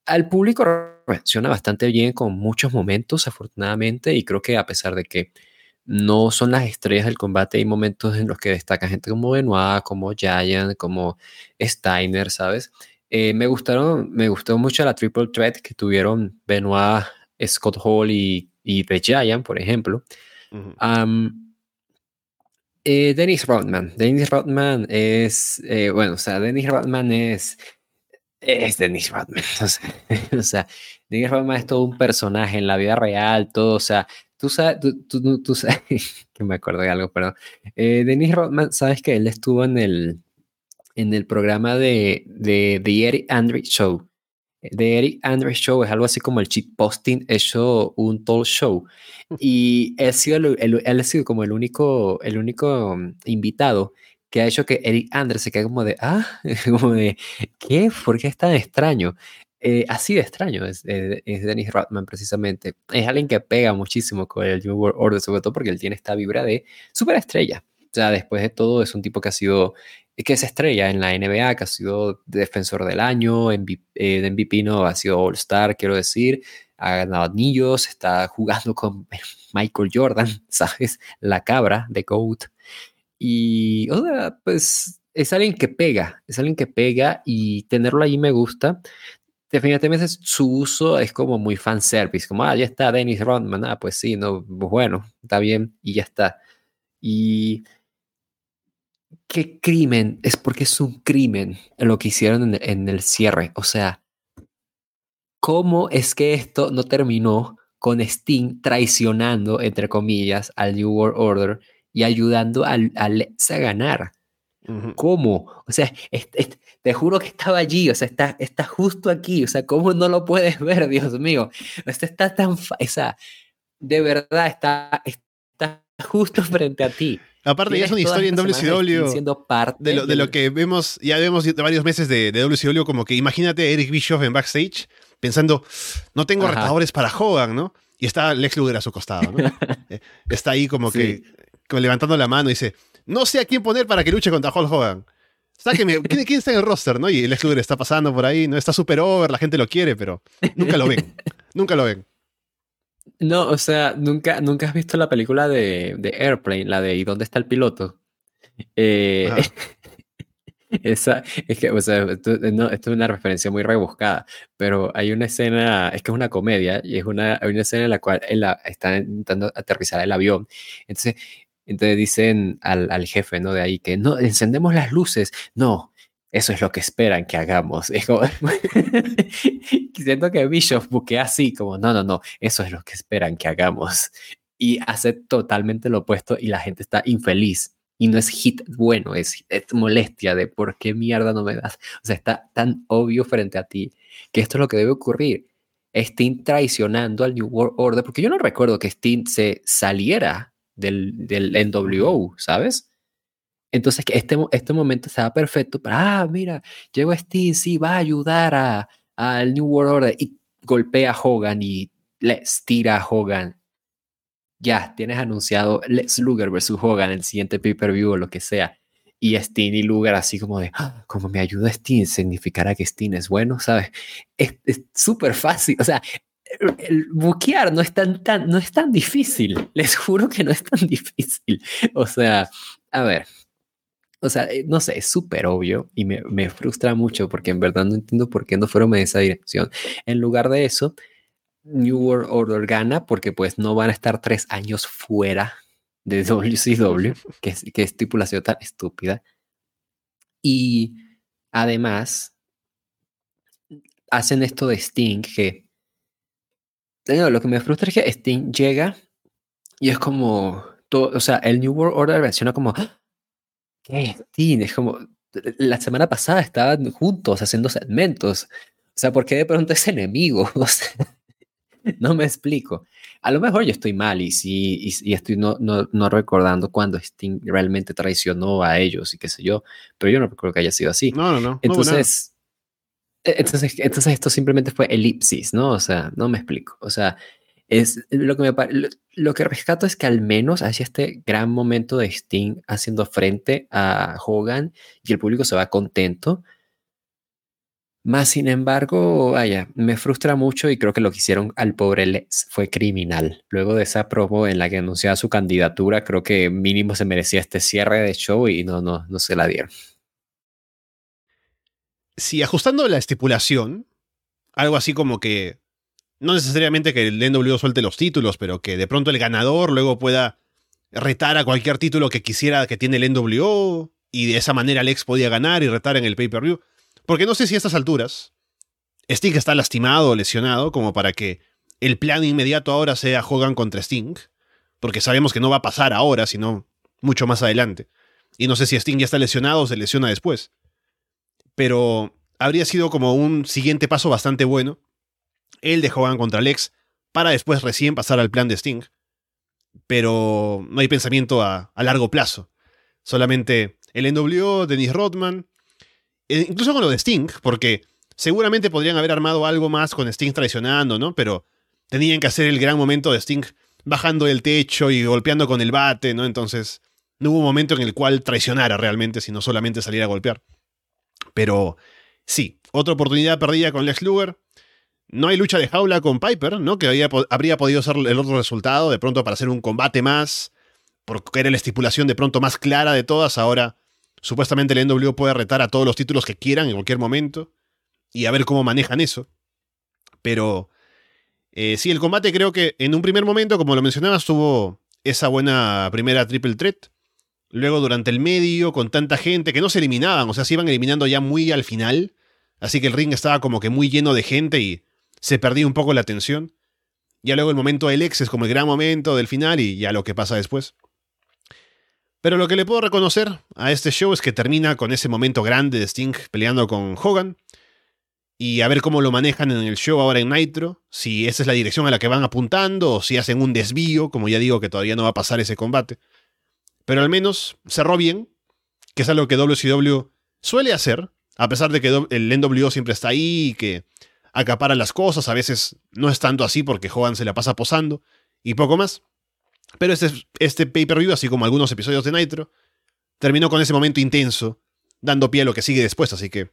Al público reacciona bastante bien con muchos momentos, afortunadamente, y creo que a pesar de que no son las estrellas del combate, hay momentos en los que destaca gente como Benoit, como Giant, como Steiner, ¿sabes? Eh, me gustaron, me gustó mucho la triple threat que tuvieron Benoit, Scott Hall y, y The Giant, por ejemplo. Eh, Dennis Rodman. Dennis Rodman es, eh, bueno, o sea, Dennis Rodman es, es Dennis Rodman. <laughs> O sea, Dennis Rodman es todo un personaje en la vida real, todo, o sea, tú sabes, tú, tú, sabes, <laughs> que me acuerdo de algo, perdón. Dennis Rodman, sabes que él estuvo en el, en el programa de, de The Eric Andre Show. The Eric Andre Show es algo así como el cheat posting hecho un talk show. Y él ha sido, el, él ha sido como el único, el único mm, invitado que ha hecho que Eric Andre se quede como de, ah, <laughs> como de, ¿qué? ¿Por qué es tan extraño? Eh, así de extraño es, eh, es, Dennis Rodman precisamente. Es alguien que pega muchísimo con el New World Order, sobre todo porque él tiene esta vibra de superestrella. O sea, después de todo es un tipo que ha sido, que es estrella en la NBA, que ha sido defensor del año, MVP, eh, MVP no, ha sido All Star, quiero decir, ha ganado anillos, está jugando con <laughs> Michael Jordan, <laughs> ¿sabes? La cabra de GOAT. Y, o pues es alguien que pega, es alguien que pega y tenerlo ahí me gusta. Definitivamente su uso es como muy fanservice, como, ah, ya está Dennis Rodman, ah, pues sí, no, pues bueno, está bien y ya está. Y qué crimen, es porque es un crimen lo que hicieron en el cierre, o sea, ¿Cómo es que esto no terminó con Sting traicionando, entre comillas, al New World Order y ayudando al, a ganar? ¿Cómo? O sea, te juro que estaba allí, o sea, está, está justo aquí, o sea, ¿cómo no lo puedes ver, Dios mío? Esto está tan, o sea, de verdad está, está justo <laughs> frente a ti. Aparte, ya es una historia en WCW siendo parte de lo, de lo que vemos, ya vemos de varios meses de, de WCW, como que imagínate a Eric Bischoff en backstage pensando, no tengo retadores para Hogan, ¿no? Y está Lex Luger a su costado, ¿no? <laughs> Eh, está ahí como que levantando la mano y dice, no sé a quién poner para que luche contra Hulk Hogan. Sáqueme, ¿quién, ¿quién está en el roster, no? Y Lex Luger está pasando por ahí, no está super over, la gente lo quiere, pero nunca lo ven. <laughs> nunca lo ven. No, o sea, nunca, nunca has visto la película de, de Airplane, la de ¿Y dónde está el piloto? Eh, <laughs> esa, es que, o sea, esto, no, esto, es una referencia muy rebuscada, pero hay una escena, es que es una comedia, y es una, hay una escena en la cual él está intentando aterrizar el avión. Entonces, entonces dicen al, al, jefe, ¿no? De ahí que no, encendemos las luces. No, eso es lo que esperan que hagamos. <laughs> Es como, siento que Bishop buquea así, como, no, no, no, eso es lo que esperan que hagamos. Y hace totalmente lo opuesto y la gente está infeliz y no es hit bueno, es, molestia de por qué mierda no me das. O sea, está tan obvio frente a ti que esto es lo que debe ocurrir. Sting traicionando al New World Order, porque yo no recuerdo que Sting se saliera del, del NWO, ¿sabes? Entonces, este, este momento estaba perfecto para, ah, mira, llegó Sting, sí, va a ayudar al New World Order y golpea a Hogan y le tira a Hogan ya tienes anunciado Lex Luger versus Hogan el siguiente pay-per-view o lo que sea. Y Steen y Luger así como de, ah, como me ayuda Steen, significará que Steen es bueno, ¿sabes? Es súper fácil, o sea, el, buquear no es tan, tan, no es tan difícil, les juro que no es tan <laughs> difícil. O sea, a ver, o sea, eh, no sé, es súper obvio y me, me, frustra mucho porque en verdad no entiendo por qué no fueron en esa dirección. En lugar de eso, New World Order gana porque pues no van a estar tres años fuera de <laughs> WCW, que, que estipulación tan estúpida. Y además, hacen esto de Sting, que lo que me frustra es que Sting llega y es como, todo, o sea, el New World Order reacciona como, ¡Ah! ¿Qué Sting? Es como, la semana pasada estaban juntos haciendo segmentos. O sea, ¿por qué de pronto es enemigo? <laughs> no me explico. A lo mejor yo estoy mal y sí, y, estoy no, no, no, recordando cuando Sting realmente traicionó a ellos y qué sé yo, pero yo no recuerdo que haya sido así. No, no, no. Entonces, e, entonces, entonces esto simplemente fue elipsis, ¿no? O sea, no me explico. O sea, es lo que me lo, lo que rescato es que al menos hacia este gran momento de Sting haciendo frente a Hogan y el público se va contento más sin embargo, vaya, me frustra mucho y creo que lo que hicieron al pobre Lex fue criminal. Luego de esa promo en la que anunciaba su candidatura, creo que mínimo se merecía este cierre de show y no, no, no se la dieron. Sí, ajustando la estipulación, algo así como que no necesariamente que el NW suelte los títulos, pero que de pronto el ganador luego pueda retar a cualquier título que quisiera que tiene el NWO y de esa manera Lex podía ganar y retar en el pay-per-view. Porque no sé si a estas alturas Sting está lastimado o lesionado como para que el plan inmediato ahora sea Hogan contra Sting. Porque sabemos que no va a pasar ahora, sino mucho más adelante. Y no sé si Sting ya está lesionado o se lesiona después. Pero habría sido como un siguiente paso bastante bueno. El de Hogan contra Lex para después recién pasar al plan de Sting. Pero no hay pensamiento a, largo plazo. Solamente el NWO, Dennis Rodman, eh, incluso con lo de Sting, porque seguramente podrían haber armado algo más con Sting traicionando, ¿no? Pero tenían que hacer el gran momento de Sting bajando del techo y golpeando con el bate, ¿no? Entonces, no hubo un momento en el cual traicionara realmente, sino solamente salir a golpear. Pero sí, otra oportunidad perdida con Lex Luger. No hay lucha de jaula con Piper, ¿no? Que habría podido ser el otro resultado, de pronto para hacer un combate más, porque era la estipulación de pronto más clara de todas. Ahora Supuestamente el NWO puede retar a todos los títulos que quieran en cualquier momento y a ver cómo manejan eso. Pero eh, sí, el combate creo que en un primer momento, como lo mencionabas, tuvo esa buena primera triple threat. Luego durante el medio, con tanta gente que no se eliminaban, o sea, se iban eliminando ya muy al final. Así que el ring estaba como que muy lleno de gente y se perdía un poco la atención. Ya luego el momento del ex es como el gran momento del final y ya lo que pasa después. Pero lo que le puedo reconocer a este show es que termina con ese momento grande de Sting peleando con Hogan. Y a ver cómo lo manejan en el show ahora en Nitro. Si esa es la dirección a la que van apuntando o si hacen un desvío, como ya digo que todavía no va a pasar ese combate. Pero al menos cerró bien, que es algo que WCW suele hacer, a pesar de que el NWO siempre está ahí y que acapara las cosas, a veces no es tanto así porque Hogan se la pasa posando y poco más. Pero este, este pay-per-view, así como algunos episodios de Nitro, terminó con ese momento intenso, dando pie a lo que sigue después, así que,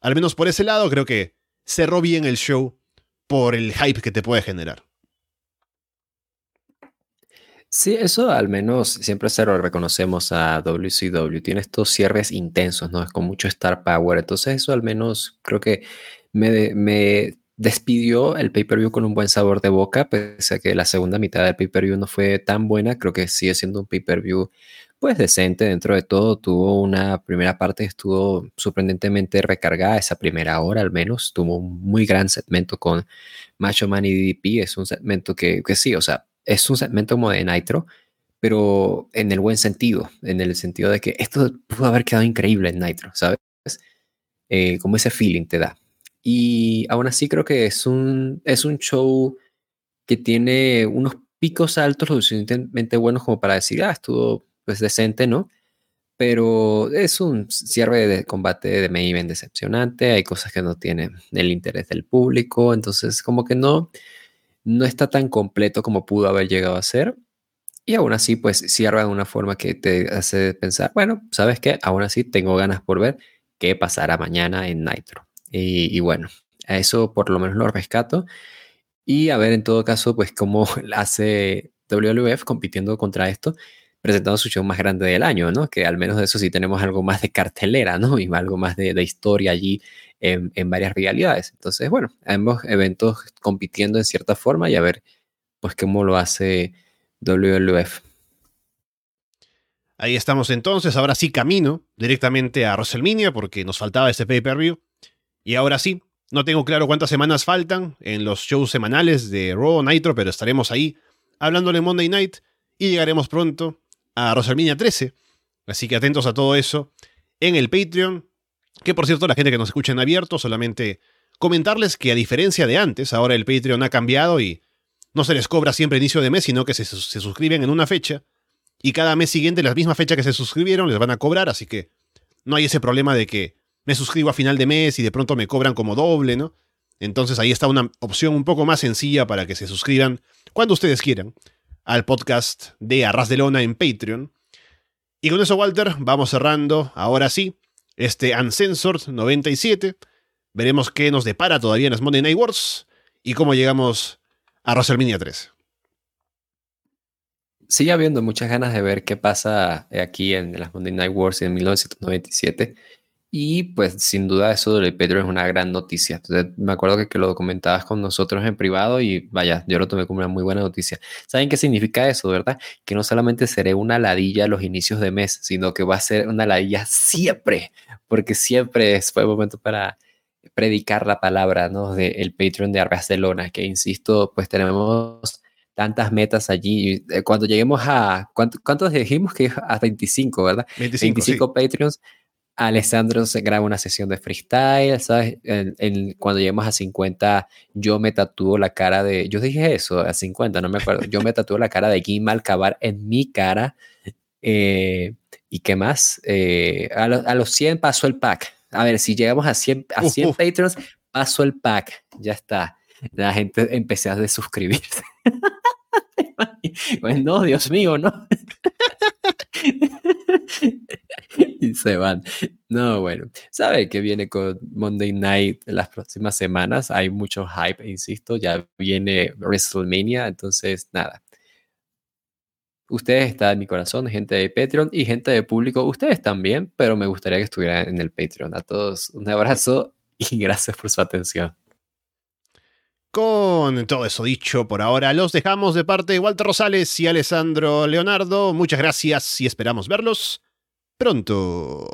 al menos por ese lado, creo que cerró bien el show por el hype que te puede generar. Sí, eso al menos siempre se lo reconocemos a WCW. Tiene estos cierres intensos, ¿no? Es con mucho star power. Entonces, eso al menos creo que me, me despidió el pay-per-view con un buen sabor de boca, pese a que la segunda mitad del pay-per-view no fue tan buena, creo que sigue siendo un pay-per-view pues decente dentro de todo, tuvo una primera parte estuvo sorprendentemente recargada, esa primera hora al menos, tuvo un muy gran segmento con Macho Man y DDP, es un segmento que, que sí, o sea, es un segmento como de Nitro, pero en el buen sentido, en el sentido de que esto pudo haber quedado increíble en Nitro, ¿sabes? Eh, como ese feeling te da. Y aún así creo que es un, es un show que tiene unos picos altos lo suficientemente buenos como para decir, ah, estuvo pues decente, ¿no? Pero es un cierre de combate de main decepcionante, hay cosas que no tienen el interés del público, entonces como que no, no está tan completo como pudo haber llegado a ser. Y aún así, pues cierra de una forma que te hace pensar, bueno, ¿sabes qué? Aún así tengo ganas por ver qué pasará mañana en Nitro. Y, bueno, a eso por lo menos lo rescato. Y a ver, en todo caso, pues cómo <laughs> hace WWF compitiendo contra esto, presentando su show más grande del año, ¿no? Que al menos de eso sí tenemos algo más de cartelera, ¿no? Y algo más de, historia allí en, en varias realidades. Entonces, bueno, ambos eventos compitiendo en cierta forma y a ver, pues, cómo lo hace WWF. Ahí estamos entonces, ahora sí camino directamente a WrestleMania porque nos faltaba ese pay-per-view. Y ahora sí, no tengo claro cuántas semanas faltan en los shows semanales de Raw Nitro, pero estaremos ahí hablándole Monday Night y llegaremos pronto a WrestleMania 13. Así que atentos a todo eso en el Patreon. Que por cierto, la gente que nos escucha en abierto, solamente comentarles que a diferencia de antes, ahora el Patreon ha cambiado y no se les cobra siempre inicio de mes, sino que se, suscriben en una fecha y cada mes siguiente, la misma fecha que se suscribieron, les van a cobrar, así que no hay ese problema de que me suscribo a final de mes y de pronto me cobran como doble, ¿no? Entonces ahí está una opción un poco más sencilla para que se suscriban cuando ustedes quieran al podcast de Arras de Lona en Patreon. Y con eso, Walter, vamos cerrando, ahora sí, este Uncensored 97. Veremos qué nos depara todavía en las Monday Night Wars y cómo llegamos a WrestleMania 3 sigue habiendo muchas ganas de ver qué pasa aquí en las Monday Night Wars en 1997. Y pues sin duda eso del Pedro es una gran noticia. Entonces, me acuerdo que, que, lo comentabas con nosotros en privado y vaya, yo lo tomé como una muy buena noticia. ¿Saben qué significa eso, verdad? Que no solamente seré una ladilla a los inicios de mes, sino que va a ser una ladilla siempre, porque siempre fue el momento para predicar la palabra, ¿no? Del el Patreon de Barcelona, que insisto, pues tenemos tantas metas allí. Eh, cuando lleguemos a, ¿cuántos dijimos que a 25, verdad? 25, Patreons. Alessandro se graba una sesión de freestyle, ¿sabes? cuando lleguemos a 50, yo me tatúo la cara de. Yo dije eso, a 50, no me acuerdo. Yo me tatúo la cara de Guy Alcabar en mi cara. Eh, ¿Y qué más? Eh, a, los 100 pasó el pack. A ver, si llegamos a 100, a 100 Patreons, paso el pack. Ya está. La gente empecé a desuscribirse. <laughs> pues no, Dios mío, no. <laughs> <laughs> y se van. No, bueno, sabe que viene con Monday Night las próximas semanas. Hay mucho hype, insisto, ya viene WrestleMania, entonces nada. Ustedes están en mi corazón, gente de Patreon y gente de público, ustedes también, pero me gustaría que estuvieran en el Patreon. A todos un abrazo y <laughs> gracias por su atención. Con todo eso dicho por ahora, los dejamos de parte de Walter Rosales y Alessandro Leonardo. Muchas gracias y esperamos verlos pronto.